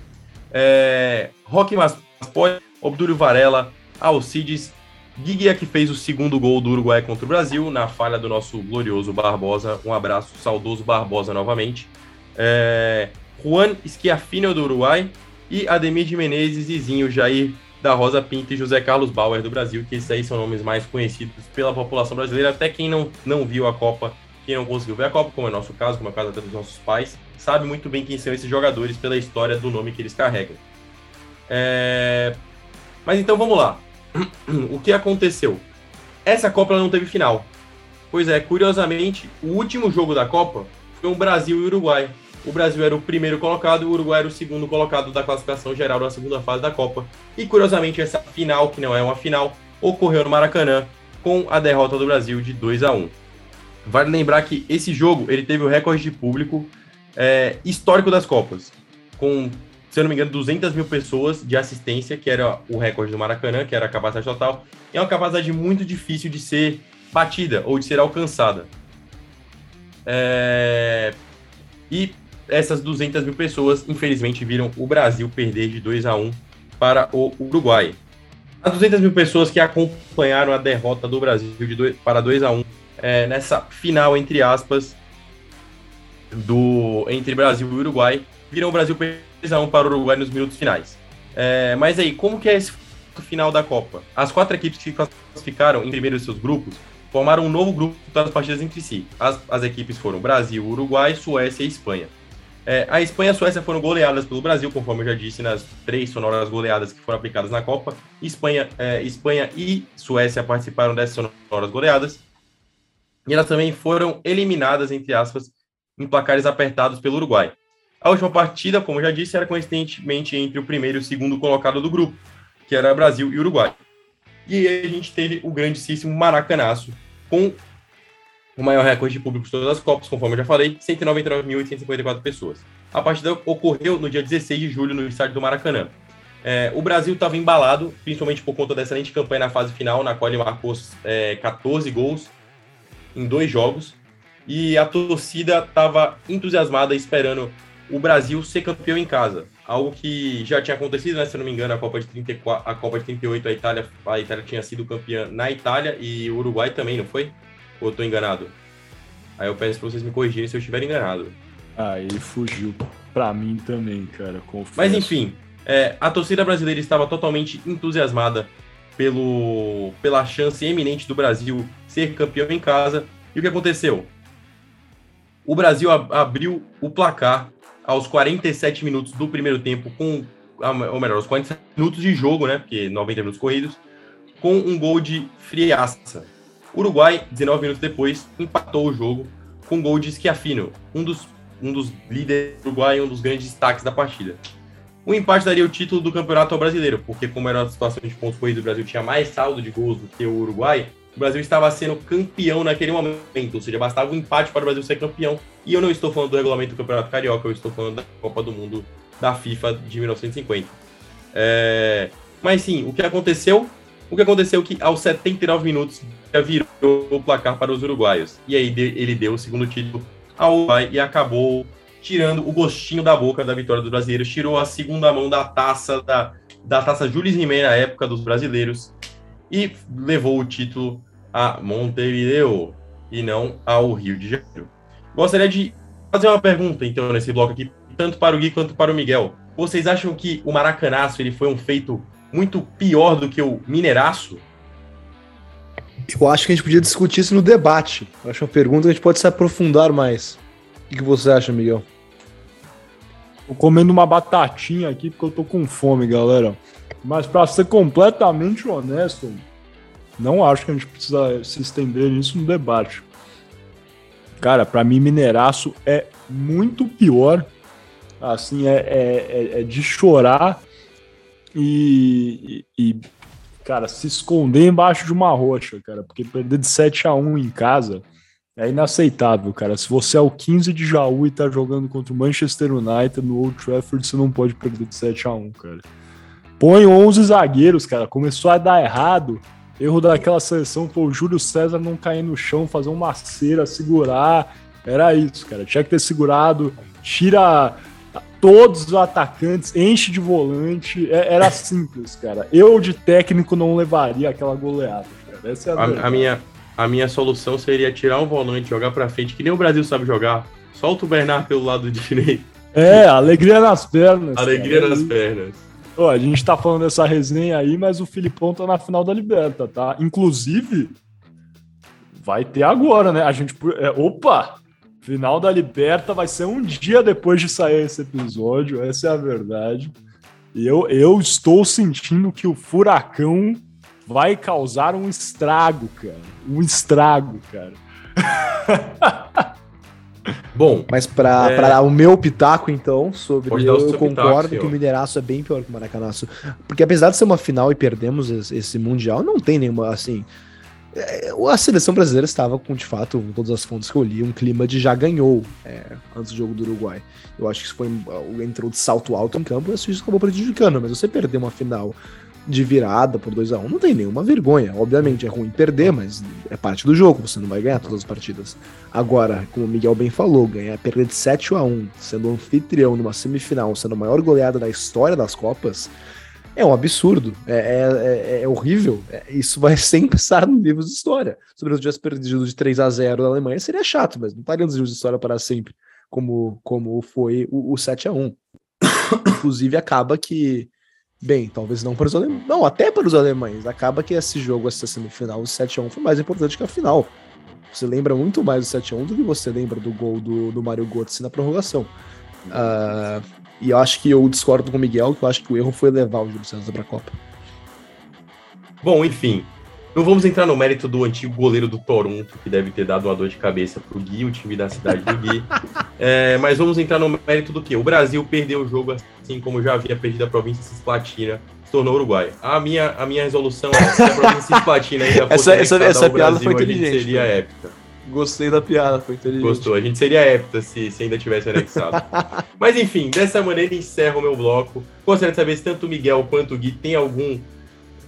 É, Roque Maspoy, Obdúlio Varela, Alcides Guiguia que fez o segundo gol do Uruguai contra o Brasil, na falha do nosso glorioso Barbosa. Um abraço, saudoso Barbosa novamente. É, Juan Schiaffino do Uruguai e Ademir de Menezes, Zizinho, Jair da Rosa Pinto e José Carlos Bauer do Brasil, que esses aí são nomes mais conhecidos pela população brasileira, até quem não, não viu a Copa, quem não conseguiu ver a Copa, como é nosso caso, como é o caso até dos nossos pais, sabe muito bem quem são esses jogadores pela história do nome que eles carregam. É... Mas então vamos lá o que aconteceu? Essa Copa não teve final. Pois é, curiosamente, o último jogo da Copa foi um Brasil e Uruguai. O Brasil era o primeiro colocado, o Uruguai era o segundo colocado da classificação geral da segunda fase da Copa. E curiosamente, essa final, que não é uma final, ocorreu no Maracanã com a derrota do Brasil de 2 a 1. Vale lembrar que esse jogo ele teve o recorde de público é, histórico das Copas, com se eu não me engano, 200 mil pessoas de assistência, que era o recorde do Maracanã, que era a capacidade total. É uma capacidade muito difícil de ser batida ou de ser alcançada. É... E essas 200 mil pessoas, infelizmente, viram o Brasil perder de 2 a 1 para o Uruguai. As 200 mil pessoas que acompanharam a derrota do Brasil de 2, para 2 a 1 é, nessa final, entre aspas, do entre Brasil e Uruguai, viram o Brasil perder 2x1 para o Uruguai nos minutos finais. É, mas aí, como que é esse final da Copa? As quatro equipes que classificaram em primeiro de seus grupos formaram um novo grupo das partidas entre si. As, as equipes foram Brasil, Uruguai, Suécia e Espanha. É, a Espanha e a Suécia foram goleadas pelo Brasil, conforme eu já disse nas três sonoras goleadas que foram aplicadas na Copa. Espanha, é, Espanha e Suécia participaram dessas sonoras goleadas. E elas também foram eliminadas, entre aspas, em placares apertados pelo Uruguai. A última partida, como já disse, era coincidentemente entre o primeiro e o segundo colocado do grupo, que era Brasil e Uruguai. E aí a gente teve o grandíssimo Maracanaço, com o maior recorde de público de todas as Copas, conforme eu já falei, 199.854 pessoas. A partida ocorreu no dia 16 de julho no estádio do Maracanã. É, o Brasil estava embalado, principalmente por conta da excelente campanha na fase final, na qual ele marcou é, 14 gols em dois jogos. E a torcida estava entusiasmada, esperando o Brasil ser campeão em casa. Algo que já tinha acontecido, né? Se eu não me engano, a Copa de 34, a Copa de 38, a Itália, a Itália tinha sido campeã na Itália e o Uruguai também, não foi? Ou eu tô enganado? Aí eu peço para vocês me corrigirem se eu estiver enganado. Ah, ele fugiu para mim também, cara. Confesso. Mas enfim, é, a torcida brasileira estava totalmente entusiasmada pelo, pela chance eminente do Brasil ser campeão em casa. E o que aconteceu? O Brasil abriu o placar aos 47 minutos do primeiro tempo, com, ou melhor, aos 40 minutos de jogo, né? Porque 90 minutos corridos, com um gol de friaça. Uruguai, 19 minutos depois, empatou o jogo com um gol de Schiaffino, um dos, um dos líderes do Uruguai, um dos grandes destaques da partida. O empate daria o título do campeonato brasileiro, porque como era uma situação de pontos corridos, o Brasil tinha mais saldo de gols do que o Uruguai, o Brasil estava sendo campeão naquele momento, ou seja, bastava um empate para o Brasil ser campeão. E eu não estou falando do regulamento do Campeonato Carioca, eu estou falando da Copa do Mundo da FIFA de 1950. É... Mas sim, o que aconteceu? O que aconteceu é que aos 79 minutos virou o placar para os uruguaios. E aí ele deu o segundo título ao Uruguai e acabou tirando o gostinho da boca da vitória dos brasileiros, tirou a segunda mão da taça da, da taça Jules Rimet na época dos brasileiros e levou o título a Montevideo e não ao Rio de Janeiro. Gostaria de fazer uma pergunta então nesse bloco aqui, tanto para o Gui quanto para o Miguel. Vocês acham que o Maracanaço ele foi um feito muito pior do que o Mineiraço? Eu acho que a gente podia discutir isso no debate. Eu acho uma pergunta que a gente pode se aprofundar mais. O que você acha, Miguel? Tô comendo uma batatinha aqui porque eu tô com fome, galera. Mas para ser completamente honesto, não acho que a gente precisa se estender nisso no debate. Cara, para mim, Mineiraço é muito pior. Assim, é, é, é, é de chorar e, e, cara, se esconder embaixo de uma rocha, cara, porque perder de 7 a 1 em casa é inaceitável, cara. Se você é o 15 de Jaú e tá jogando contra o Manchester United no Old Trafford, você não pode perder de 7 a 1 cara. Põe 11 zagueiros, cara. Começou a dar errado. Erro daquela seleção foi o Júlio César não cair no chão, fazer uma cera, segurar. Era isso, cara. Tinha que ter segurado. Tira todos os atacantes, enche de volante. É, era simples, cara. Eu, de técnico, não levaria aquela goleada, cara. Essa é a, a, a minha, a minha solução seria tirar um volante, jogar pra frente, que nem o Brasil sabe jogar. Solta o Bernard pelo lado *laughs* direito. É, alegria nas pernas. Alegria cara. nas pernas. Ó, a gente tá falando dessa resenha aí, mas o Filipão tá na final da Liberta, tá? Inclusive, vai ter agora, né? A gente. É, opa! Final da Liberta vai ser um dia depois de sair esse episódio, essa é a verdade. Eu, eu estou sentindo que o furacão vai causar um estrago, cara. Um estrago, cara. *laughs* Bom, mas para é... o meu pitaco, então, sobre. Eu, eu concordo pitaco, que o Mineraço é bem pior que o Maracanaço. Porque apesar de ser uma final e perdemos esse Mundial, não tem nenhuma, assim. É, a seleção brasileira estava com, de fato, com todas as fontes que eu li, um clima de já ganhou é, antes do jogo do Uruguai. Eu acho que isso foi. Entrou de salto alto em campo e isso acabou prejudicando. Mas você perder uma final de virada por 2 a 1 um, não tem nenhuma vergonha. Obviamente é ruim perder, mas é parte do jogo, você não vai ganhar todas as partidas. Agora, como o Miguel bem falou, ganhar perder de 7 a 1 sendo anfitrião numa semifinal, sendo a maior goleada da história das Copas, é um absurdo, é, é, é, é horrível. É, isso vai *laughs* sempre estar no livro de história. Se o Brasil tivesse perdido de 3 a 0 na Alemanha, seria chato, mas não estaria nos livros de história para sempre, como, como foi o, o 7 a 1 *coughs* Inclusive, acaba que bem, talvez não para os alemães, não, até para os alemães. Acaba que esse jogo, essa semifinal, o 7x1 foi mais importante que a final. Você lembra muito mais do 7x1 do que você lembra do gol do, do Mario Götze na prorrogação. Uh, e eu acho que eu discordo com o Miguel, que eu acho que o erro foi levar o Júlio César para a Copa. Bom, enfim, não vamos entrar no mérito do antigo goleiro do Toronto, que deve ter dado uma dor de cabeça pro Gui, o time da cidade do Gui. *laughs* É, mas vamos entrar no mérito do que? O Brasil perdeu o jogo assim como já havia perdido a província Cisplatina, se tornou Uruguai. A minha, a minha resolução é se a província Cisplatina ainda *laughs* fosse essa, essa, essa piada Brasil, foi inteligente. seria né? épica. Gostei da piada, foi inteligente. Gostou, a gente seria épica se, se ainda tivesse anexado. *laughs* Mas enfim, dessa maneira encerro o meu bloco. Gostaria de saber se tanto o Miguel quanto o Gui tem algum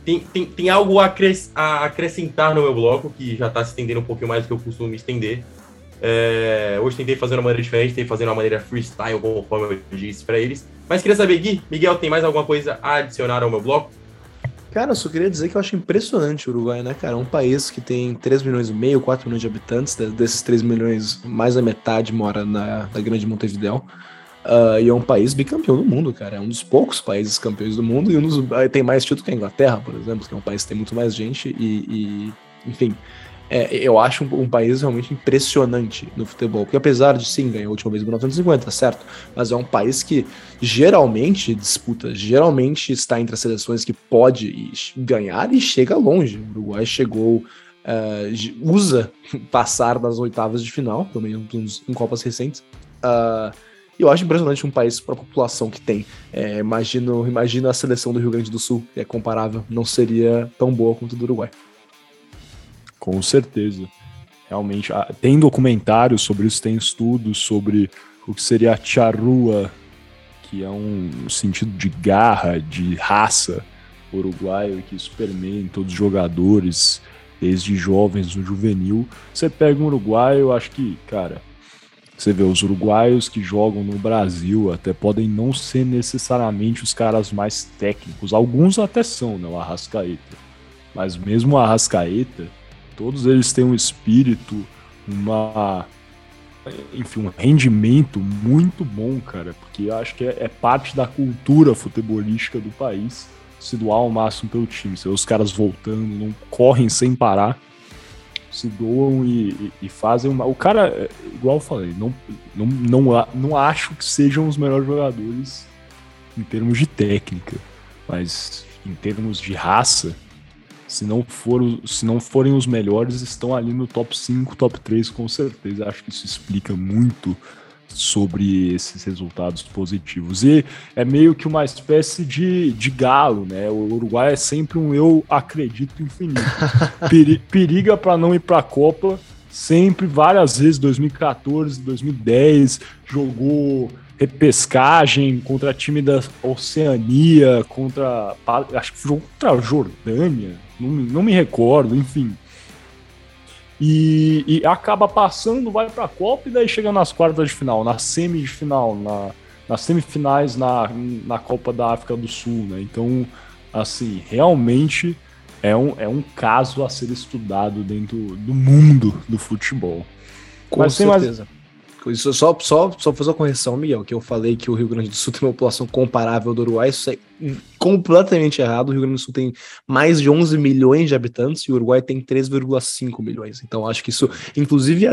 tem, tem, tem algo a, a acrescentar no meu bloco, que já está se estendendo um pouquinho mais do que eu costumo me estender. É, hoje tentei fazer uma maneira diferente, tentei fazer uma maneira freestyle, conforme eu disse para eles. Mas queria saber, Gui, Miguel, tem mais alguma coisa a adicionar ao meu bloco? Cara, eu só queria dizer que eu acho impressionante o Uruguai, né, cara? Um país que tem 3 milhões e meio, 4 milhões de habitantes, desses 3 milhões, mais da metade mora na, na grande Montevideo. Uh, e é um país bicampeão do mundo, cara. É um dos poucos países campeões do mundo e um dos, tem mais título que a Inglaterra, por exemplo, que é um país que tem muito mais gente. E, e enfim, é, eu acho um, um, país realmente impressionante no futebol. Porque apesar de sim, ganhou a última vez em 1950, certo? Mas é um país que geralmente disputa, geralmente está entre as seleções que pode ganhar e chega longe. O Uruguai chegou. Uh, usa *laughs* passar das oitavas de final, também em Copas recentes. Uh, e eu acho impressionante um país para a população que tem. É, imagino, imagino a seleção do Rio Grande do Sul, que é comparável, não seria tão boa quanto do Uruguai. Com certeza. Realmente, ah, tem documentários sobre isso, tem estudos sobre o que seria a charrua, que é um sentido de garra, de raça uruguaio que isso permeia em todos os jogadores, desde jovens no juvenil. Você pega um uruguaio, acho que, cara, você vê os uruguaios que jogam no Brasil até podem não ser necessariamente os caras mais técnicos. Alguns até são, né? O Arrascaeta. Mas mesmo o Arrascaeta, todos eles têm um espírito, uma. Enfim, um rendimento muito bom, cara. Porque eu acho que é, é parte da cultura futebolística do país se doar ao máximo pelo time. Vê os caras voltando, não correm sem parar se doam e, e, e, fazem uma. O cara, é, igual eu falei, não, não, não, não acho que sejam os melhores jogadores em termos de técnica, mas em termos de raça, se não, for, se não forem os melhores, estão ali no top 5, top 3 com certeza. Acho que isso explica muito sobre esses resultados positivos. E é meio que uma espécie de, de galo, né? O Uruguai é sempre um eu acredito infinito. *laughs* periga para não ir para a Copa, sempre, várias vezes, 2014, 2010, jogou repescagem contra time da Oceania, contra. Acho que jogou contra a Jordânia, não, não me recordo, enfim e, e acaba passando, vai para a Copa e daí chega nas quartas de final, na semifinal, na, nas semifinais na, na Copa da África do Sul, né? Então, assim, realmente é um, é um caso a ser estudado dentro do mundo do futebol. Com Mas certeza. Mais... Isso, só, só, só fazer uma correção, Miguel, que eu falei que o Rio Grande do Sul tem uma população comparável ao do Uruguai, isso é completamente errado. O Rio Grande do Sul tem mais de 11 milhões de habitantes e o Uruguai tem 3,5 milhões. Então acho que isso, inclusive,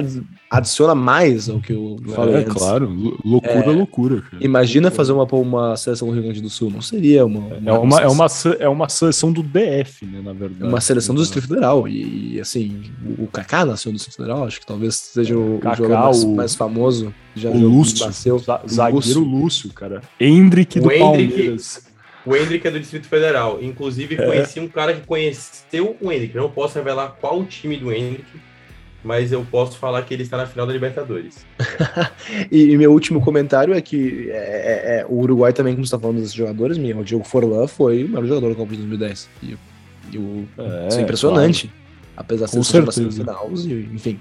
adiciona mais ao que eu falei. É, antes. claro, loucura, é, loucura. Cara. Imagina fazer uma, uma seleção do Rio Grande do Sul, não seria uma. uma é, uma, é, uma, é uma seleção do DF, né, na verdade. Uma seleção do Distrito Federal. E, assim, o Kaká nasceu do Distrito Federal, acho que talvez seja o, Kaká, o jogador mais, o, mais famoso. Já o Lúcio, nasceu, zagueiro Lúcio, cara. Hendrick do Palmeiras. O Hendrick é do Distrito Federal. Inclusive, é. conheci um cara que conheceu o Hendrick. Não posso revelar qual o time do Hendrick, mas eu posso falar que ele está na final da Libertadores. *laughs* e, e, meu último comentário é que é, é, é o Uruguai também, como você está falando desses jogadores, meu, o Diego Forlan foi o melhor jogador da Copa de 2010. E, e o, é, isso é impressionante. Claro. Apesar de ser uma semifinal, enfim.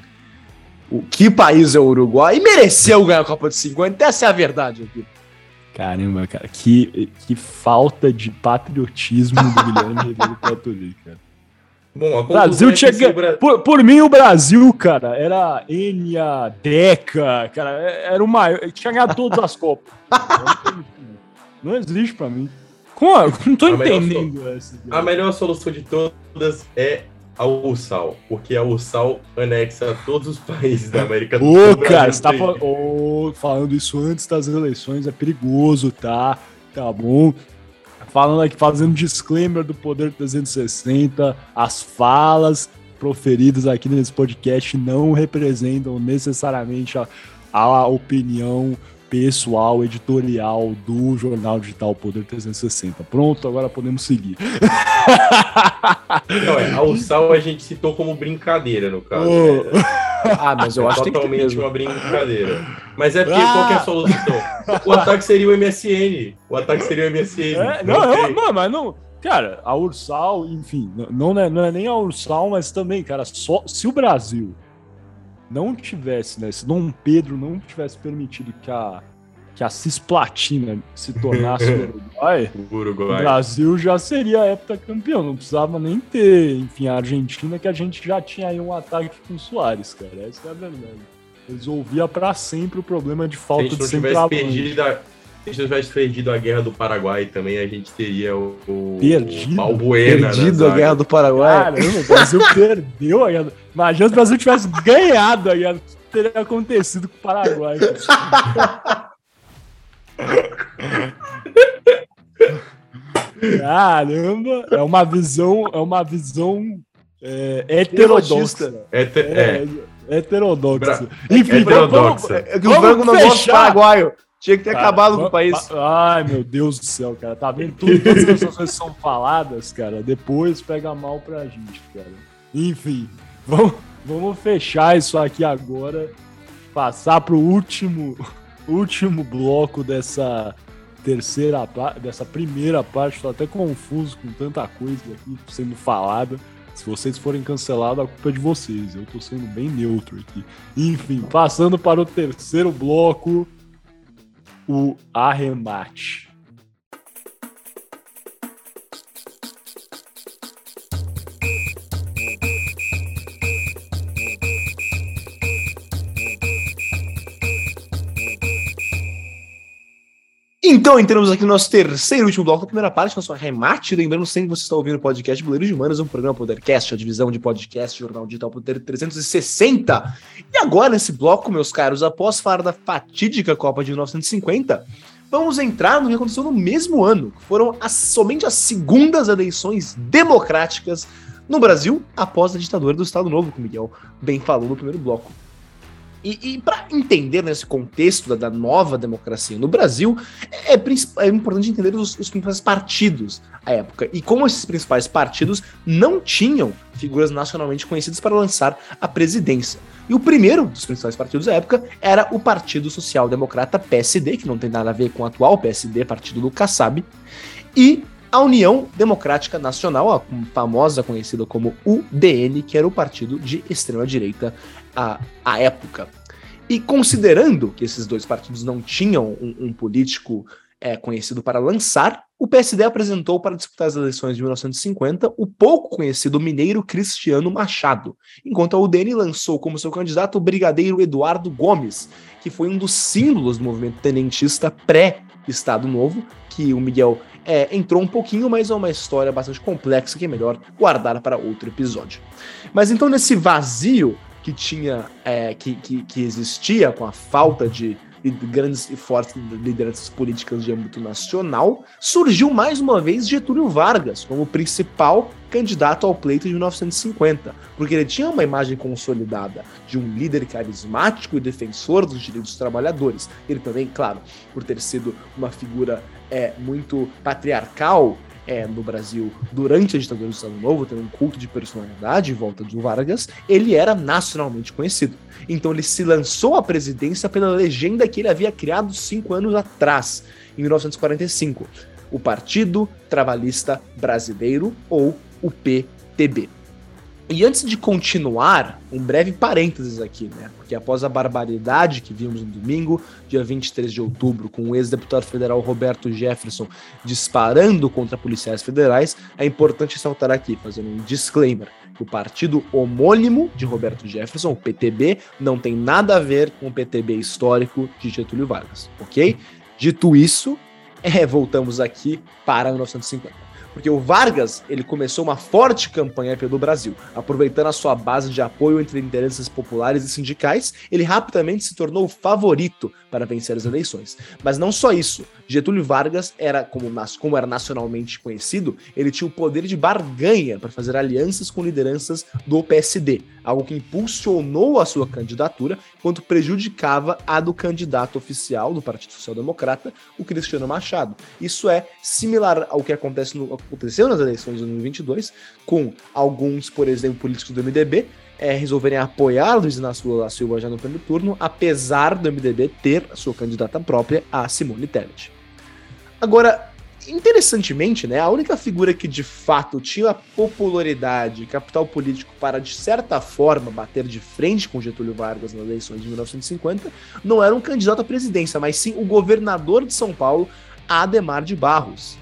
O, que país é o Uruguai? E mereceu ganhar a Copa de 50, essa é a verdade aqui. Caramba, cara, que, que falta de patriotismo do Guilherme *laughs* Ribeiro Platoli, cara. Bom, Brasil é tinha Bra... por, por mim, o Brasil, cara, era Enia, Deca, cara, era o maior. Tinha ganhado todas as Copas. *laughs* Não existe pra mim. Como? Não tô a entendendo melhor, essa. A melhor solução de todas é a URSAL, porque a URSAL anexa todos os países da América do Sul. Ô, cara, você tá falando, oh, falando isso antes das eleições, é perigoso, tá? Tá bom. Falando aqui, fazendo disclaimer do Poder 360, as falas proferidas aqui nesse podcast não representam necessariamente a, a opinião pessoal, editorial do jornal digital Poder 360. Pronto, agora podemos seguir. Não, é, a USAL a gente citou como brincadeira, no caso. Oh. Né? Ah, mas eu é acho totalmente que uma brincadeira. Mas é porque ah. qual é a solução? O ataque seria o MSN. O ataque seria o MSN. É, não, não, não, mas não. Cara, a Ursal, enfim, não, não, é, não é nem a Ursal, mas também, cara, só se o Brasil não tivesse, né? Se Dom Pedro não tivesse permitido que a, que a cisplatina se tornasse *laughs* Uruguai, o Uruguai, o Brasil já seria heptacampeão. Não precisava nem ter, enfim, a Argentina, que a gente já tinha aí um ataque com o Soares, cara. Essa é a verdade. Resolvia para sempre o problema de falta de centroavante. Se a gente tivesse perdido a guerra do Paraguai também, a gente teria o, o perdido, Balbuena. Perdido a guerra do Paraguai. Caramba, o Brasil perdeu a guerra. Imagina se o Brasil tivesse ganhado a guerra. O que teria acontecido com o Paraguai? Caramba, é uma visão, é uma visão é, heterodoxa. Heter, é, é, heterodoxa. Enfim, heterodoxa. Vamos, é que o frango não gosta paraguaio. Tinha que ter cara, acabado com o país. Ai, meu Deus do céu, cara. Tá vendo? Tudo, todas as coisas são faladas, cara. Depois pega mal pra gente, cara. Enfim. vamos, vamos fechar isso aqui agora, passar para o último, último bloco dessa terceira dessa primeira parte. Estou até confuso com tanta coisa aqui sendo falada. Se vocês forem cancelados, a culpa é de vocês. Eu estou sendo bem neutro aqui. Enfim, passando para o terceiro bloco, o arremate. Então, entramos aqui no nosso terceiro e último bloco da primeira parte, nosso arremate. Lembrando sempre que você está ouvindo o podcast Boleiros de Humanas, um programa Podercast, a divisão de podcast, Jornal Digital Poder 360. E agora, nesse bloco, meus caros, após falar da fatídica Copa de 1950, vamos entrar no que aconteceu no mesmo ano, que foram as, somente as segundas eleições democráticas no Brasil após a ditadura do Estado Novo, como Miguel bem falou no primeiro bloco. E, e para entender nesse contexto da, da, nova democracia no Brasil, é, é importante entender os, os, principais partidos à época e como esses principais partidos não tinham figuras nacionalmente conhecidas para lançar a presidência. E o primeiro dos principais partidos à época era o Partido Social Democrata PSD, que não tem nada a ver com o atual PSD, partido do Kassab, e a União Democrática Nacional, a famosa conhecida como UDN, que era o partido de extrema direita à época. E considerando que esses dois partidos não tinham um, um político é, conhecido para lançar, o PSD apresentou para disputar as eleições de 1950 o pouco conhecido mineiro Cristiano Machado, enquanto a UDN lançou como seu candidato o brigadeiro Eduardo Gomes, que foi um dos símbolos do movimento tenentista pré-Estado Novo, que o Miguel é, entrou um pouquinho, mas é uma história bastante complexa que é melhor guardar para outro episódio. Mas então, nesse vazio que tinha, é, que, que, que existia com a falta de grandes e fortes lideranças políticas de âmbito nacional, surgiu mais uma vez Getúlio Vargas como principal candidato ao pleito de 1950, porque ele tinha uma imagem consolidada de um líder carismático e defensor dos direitos dos trabalhadores. Ele também, claro, por ter sido uma figura é, muito patriarcal é, no Brasil durante a ditadura do Estado Novo, tendo um culto de personalidade em volta do Vargas, ele era nacionalmente conhecido. Então ele se lançou à presidência pela legenda que ele havia criado cinco anos atrás, em 1945, o Partido Trabalhista Brasileiro, ou o PTB. E antes de continuar, um breve parênteses aqui, né? Porque após a barbaridade que vimos no domingo, dia 23 de outubro, com o ex-deputado federal Roberto Jefferson disparando contra policiais federais, é importante ressaltar aqui, fazendo um disclaimer, que o partido homônimo de Roberto Jefferson, o PTB, não tem nada a ver com o PTB histórico de Getúlio Vargas, ok? Dito isso, é, voltamos aqui para 1950 porque o Vargas ele começou uma forte campanha pelo Brasil, aproveitando a sua base de apoio entre interesses populares e sindicais, ele rapidamente se tornou o favorito para vencer as eleições. Mas não só isso, Getúlio Vargas era, como, como era nacionalmente conhecido, ele tinha o poder de barganha para fazer alianças com lideranças do PSD, algo que impulsionou a sua candidatura, enquanto prejudicava a do candidato oficial do Partido Social Democrata, o Cristiano Machado. Isso é similar ao que acontece no, aconteceu nas eleições de 2022, com alguns, por exemplo, políticos do MDB é, resolverem apoiar Luiz Inácio Lula Silva já no primeiro turno, apesar do MDB ter sua candidata própria, a Simone Tebet. Agora, interessantemente, né, a única figura que de fato tinha popularidade e capital político para, de certa forma, bater de frente com Getúlio Vargas nas eleições de 1950 não era um candidato à presidência, mas sim o governador de São Paulo, Ademar de Barros.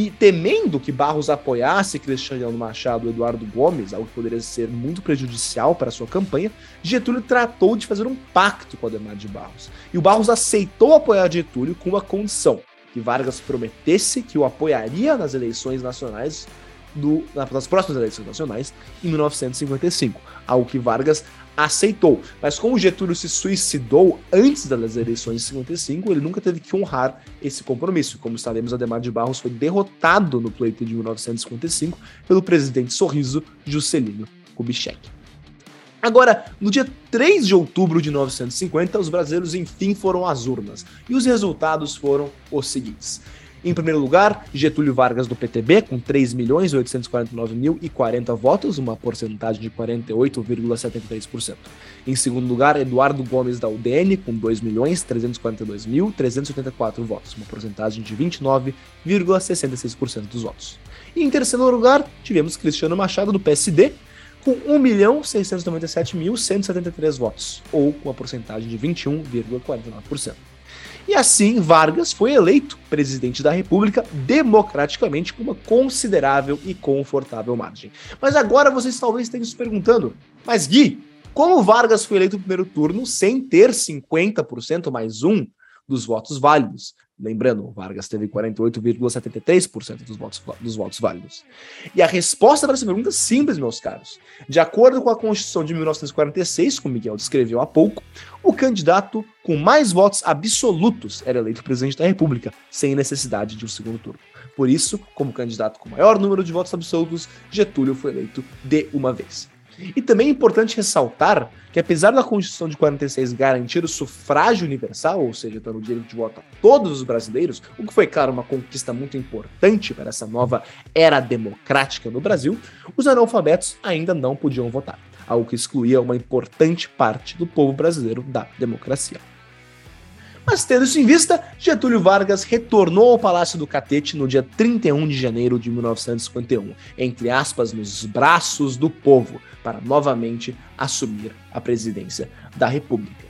E temendo que Barros apoiasse Cristiano Machado e Eduardo Gomes, algo que poderia ser muito prejudicial para sua campanha, Getúlio tratou de fazer um pacto com Ademar de Barros. E o Barros aceitou apoiar Getúlio com uma condição: que Vargas prometesse que o apoiaria nas eleições nacionais do, nas próximas eleições nacionais em 1955, algo que Vargas aceitou. Mas como Getúlio se suicidou antes das eleições de 55, ele nunca teve que honrar esse compromisso. Como sabemos, Ademar de Barros foi derrotado no pleito de 1955 pelo presidente Sorriso Juscelino Kubitschek. Agora, no dia 3 de outubro de 1950, os brasileiros enfim foram às urnas, e os resultados foram os seguintes. Em primeiro lugar, Getúlio Vargas do PTB, com 3.849.040 votos, uma porcentagem de 48,73%. Em segundo lugar, Eduardo Gomes da UDN, com 2.342.384 votos, uma porcentagem de 29,66% dos votos. E em terceiro lugar, tivemos Cristiano Machado do PSD, com 1.697.173 votos, ou com uma porcentagem de 21,49%. E assim, Vargas foi eleito presidente da República democraticamente com uma considerável e confortável margem. Mas agora vocês talvez estejam se perguntando: mas Gui, como Vargas foi eleito no primeiro turno sem ter 50% mais um dos votos válidos? Lembrando, Vargas teve 48,73% dos votos, dos votos válidos. E a resposta para essa pergunta é simples, meus caros. De acordo com a Constituição de 1946, como Miguel descreveu há pouco, o candidato com mais votos absolutos era eleito presidente da República, sem necessidade de um segundo turno. Por isso, como candidato com maior número de votos absolutos, Getúlio foi eleito de uma vez. E também é importante ressaltar que, apesar da Constituição de 46 garantir o sufrágio universal, ou seja, dando o direito de voto a todos os brasileiros, o que foi, claro, uma conquista muito importante para essa nova era democrática no Brasil, os analfabetos ainda não podiam votar, algo que excluía uma importante parte do povo brasileiro da democracia. Mas tendo isso em vista, Getúlio Vargas retornou ao Palácio do Catete no dia 31 de janeiro de 1951, entre aspas, nos braços do povo, para novamente assumir a presidência da República.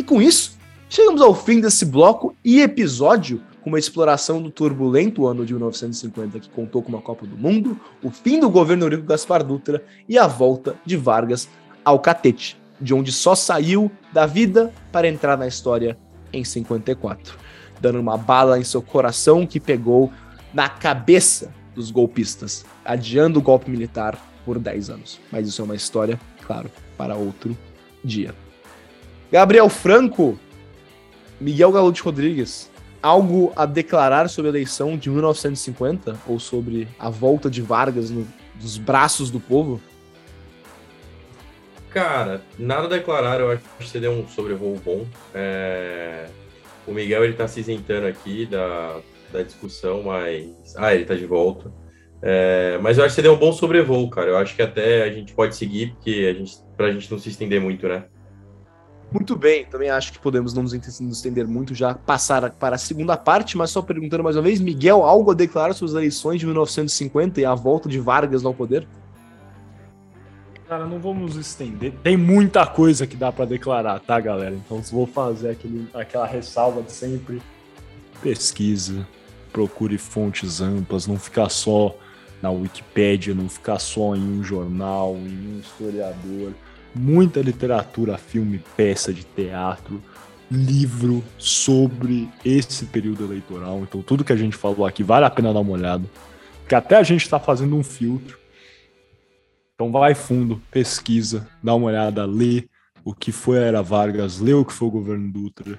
E com isso, chegamos ao fim desse bloco e episódio com uma exploração do turbulento ano de 1950 que contou com uma Copa do Mundo, o fim do governo Eurico Gaspar Dutra e a volta de Vargas ao Catete, de onde só saiu da vida para entrar na história em 54, dando uma bala em seu coração que pegou na cabeça dos golpistas, adiando o golpe militar por 10 anos. Mas isso é uma história, claro, para outro dia. Gabriel Franco, Miguel Galute Rodrigues, algo a declarar sobre a eleição de 1950 ou sobre a volta de Vargas no, dos braços do povo? Cara, nada a declarar, eu acho que você deu um sobrevoo bom. É... O Miguel ele tá se isentando aqui da, da discussão, mas. Ah, ele tá de volta. É... Mas eu acho que você deu um bom sobrevoo, cara. Eu acho que até a gente pode seguir, porque a gente, pra gente não se estender muito, né? Muito bem, também acho que podemos não nos estender muito, já passar para a segunda parte, mas só perguntando mais uma vez, Miguel, algo a declarar sobre as eleições de 1950 e a volta de Vargas ao poder? Cara, não vamos estender. Tem muita coisa que dá para declarar, tá, galera? Então vou fazer aquele, aquela ressalva de sempre. Pesquisa, procure fontes amplas, não ficar só na Wikipédia, não ficar só em um jornal, em um historiador. Muita literatura, filme, peça de teatro, livro sobre esse período eleitoral. Então tudo que a gente falou aqui vale a pena dar uma olhada. Que até a gente está fazendo um filtro então vai fundo, pesquisa, dá uma olhada, lê o que foi a Era Vargas, lê o que foi o governo Dutra,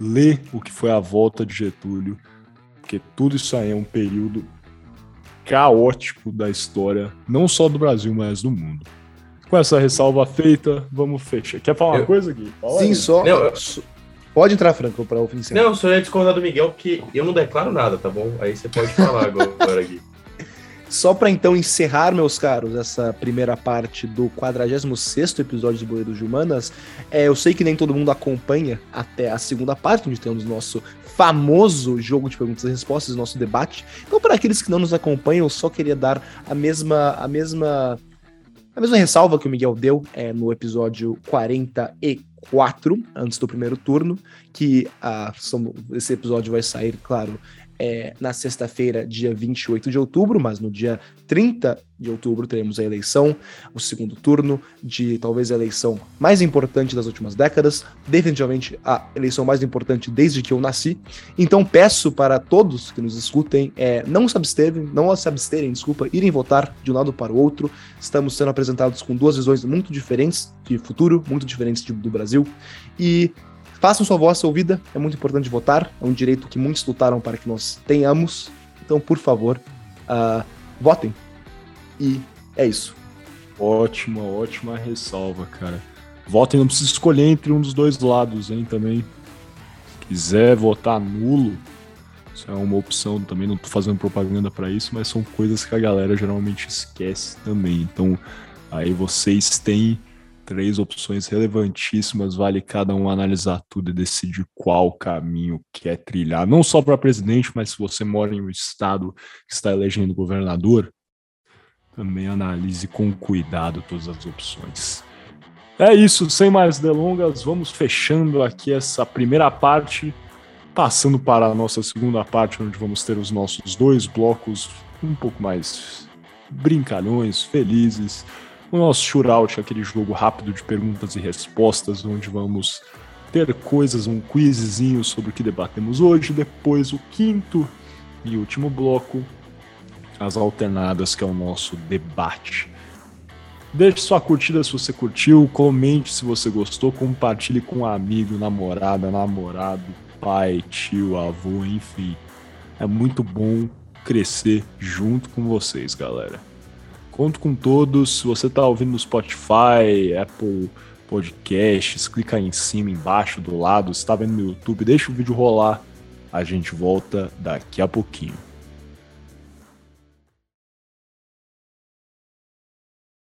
lê o que foi a volta de Getúlio, porque tudo isso aí é um período caótico da história, não só do Brasil, mas do mundo. Com essa ressalva feita, vamos fechar. Quer falar uma eu... coisa, Gui? Fala Sim, aí. só. Não, eu... Pode entrar, Franco, para o fim Não, eu só ia discordar do Miguel, porque eu não declaro nada, tá bom? Aí você pode falar agora, *laughs* Gui. Só para então encerrar, meus caros, essa primeira parte do 46 episódio de Boleiros de Humanas, é, eu sei que nem todo mundo acompanha até a segunda parte, onde temos nosso famoso jogo de perguntas e respostas, nosso debate. Então, para aqueles que não nos acompanham, eu só queria dar a mesma a mesma a mesma ressalva que o Miguel deu é, no episódio 44, antes do primeiro turno, que ah, esse episódio vai sair, claro, é, na sexta-feira, dia 28 de outubro, mas no dia 30 de outubro teremos a eleição, o segundo turno de talvez a eleição mais importante das últimas décadas, definitivamente a eleição mais importante desde que eu nasci. Então peço para todos que nos escutem é, não se absterem, não se absterem, desculpa, irem votar de um lado para o outro. Estamos sendo apresentados com duas visões muito diferentes de futuro, muito diferentes do Brasil e Façam sua voz ouvida, é muito importante votar, é um direito que muitos lutaram para que nós tenhamos. Então, por favor, uh, votem. E é isso. Ótima, ótima ressalva, cara. Votem, não precisa escolher entre um dos dois lados, hein, também. Se quiser votar nulo, Isso é uma opção também, não tô fazendo propaganda para isso, mas são coisas que a galera geralmente esquece também. Então, aí vocês têm três opções relevantíssimas, vale cada um analisar tudo e decidir qual caminho quer trilhar, não só para presidente, mas se você mora em um estado que está elegendo governador, também analise com cuidado todas as opções. É isso, sem mais delongas, vamos fechando aqui essa primeira parte, passando para a nossa segunda parte, onde vamos ter os nossos dois blocos um pouco mais brincalhões, felizes. O nosso shootout, aquele jogo rápido de perguntas e respostas, onde vamos ter coisas, um quizzinho sobre o que debatemos hoje. Depois, o quinto e último bloco, as alternadas, que é o nosso debate. Deixe sua curtida se você curtiu, comente se você gostou, compartilhe com um amigo, namorada, namorado, pai, tio, avô, enfim. É muito bom crescer junto com vocês, galera. Conto com todos. Se você está ouvindo no Spotify, Apple Podcasts, clica aí em cima, embaixo, do lado. Se está vendo no YouTube, deixa o vídeo rolar. A gente volta daqui a pouquinho.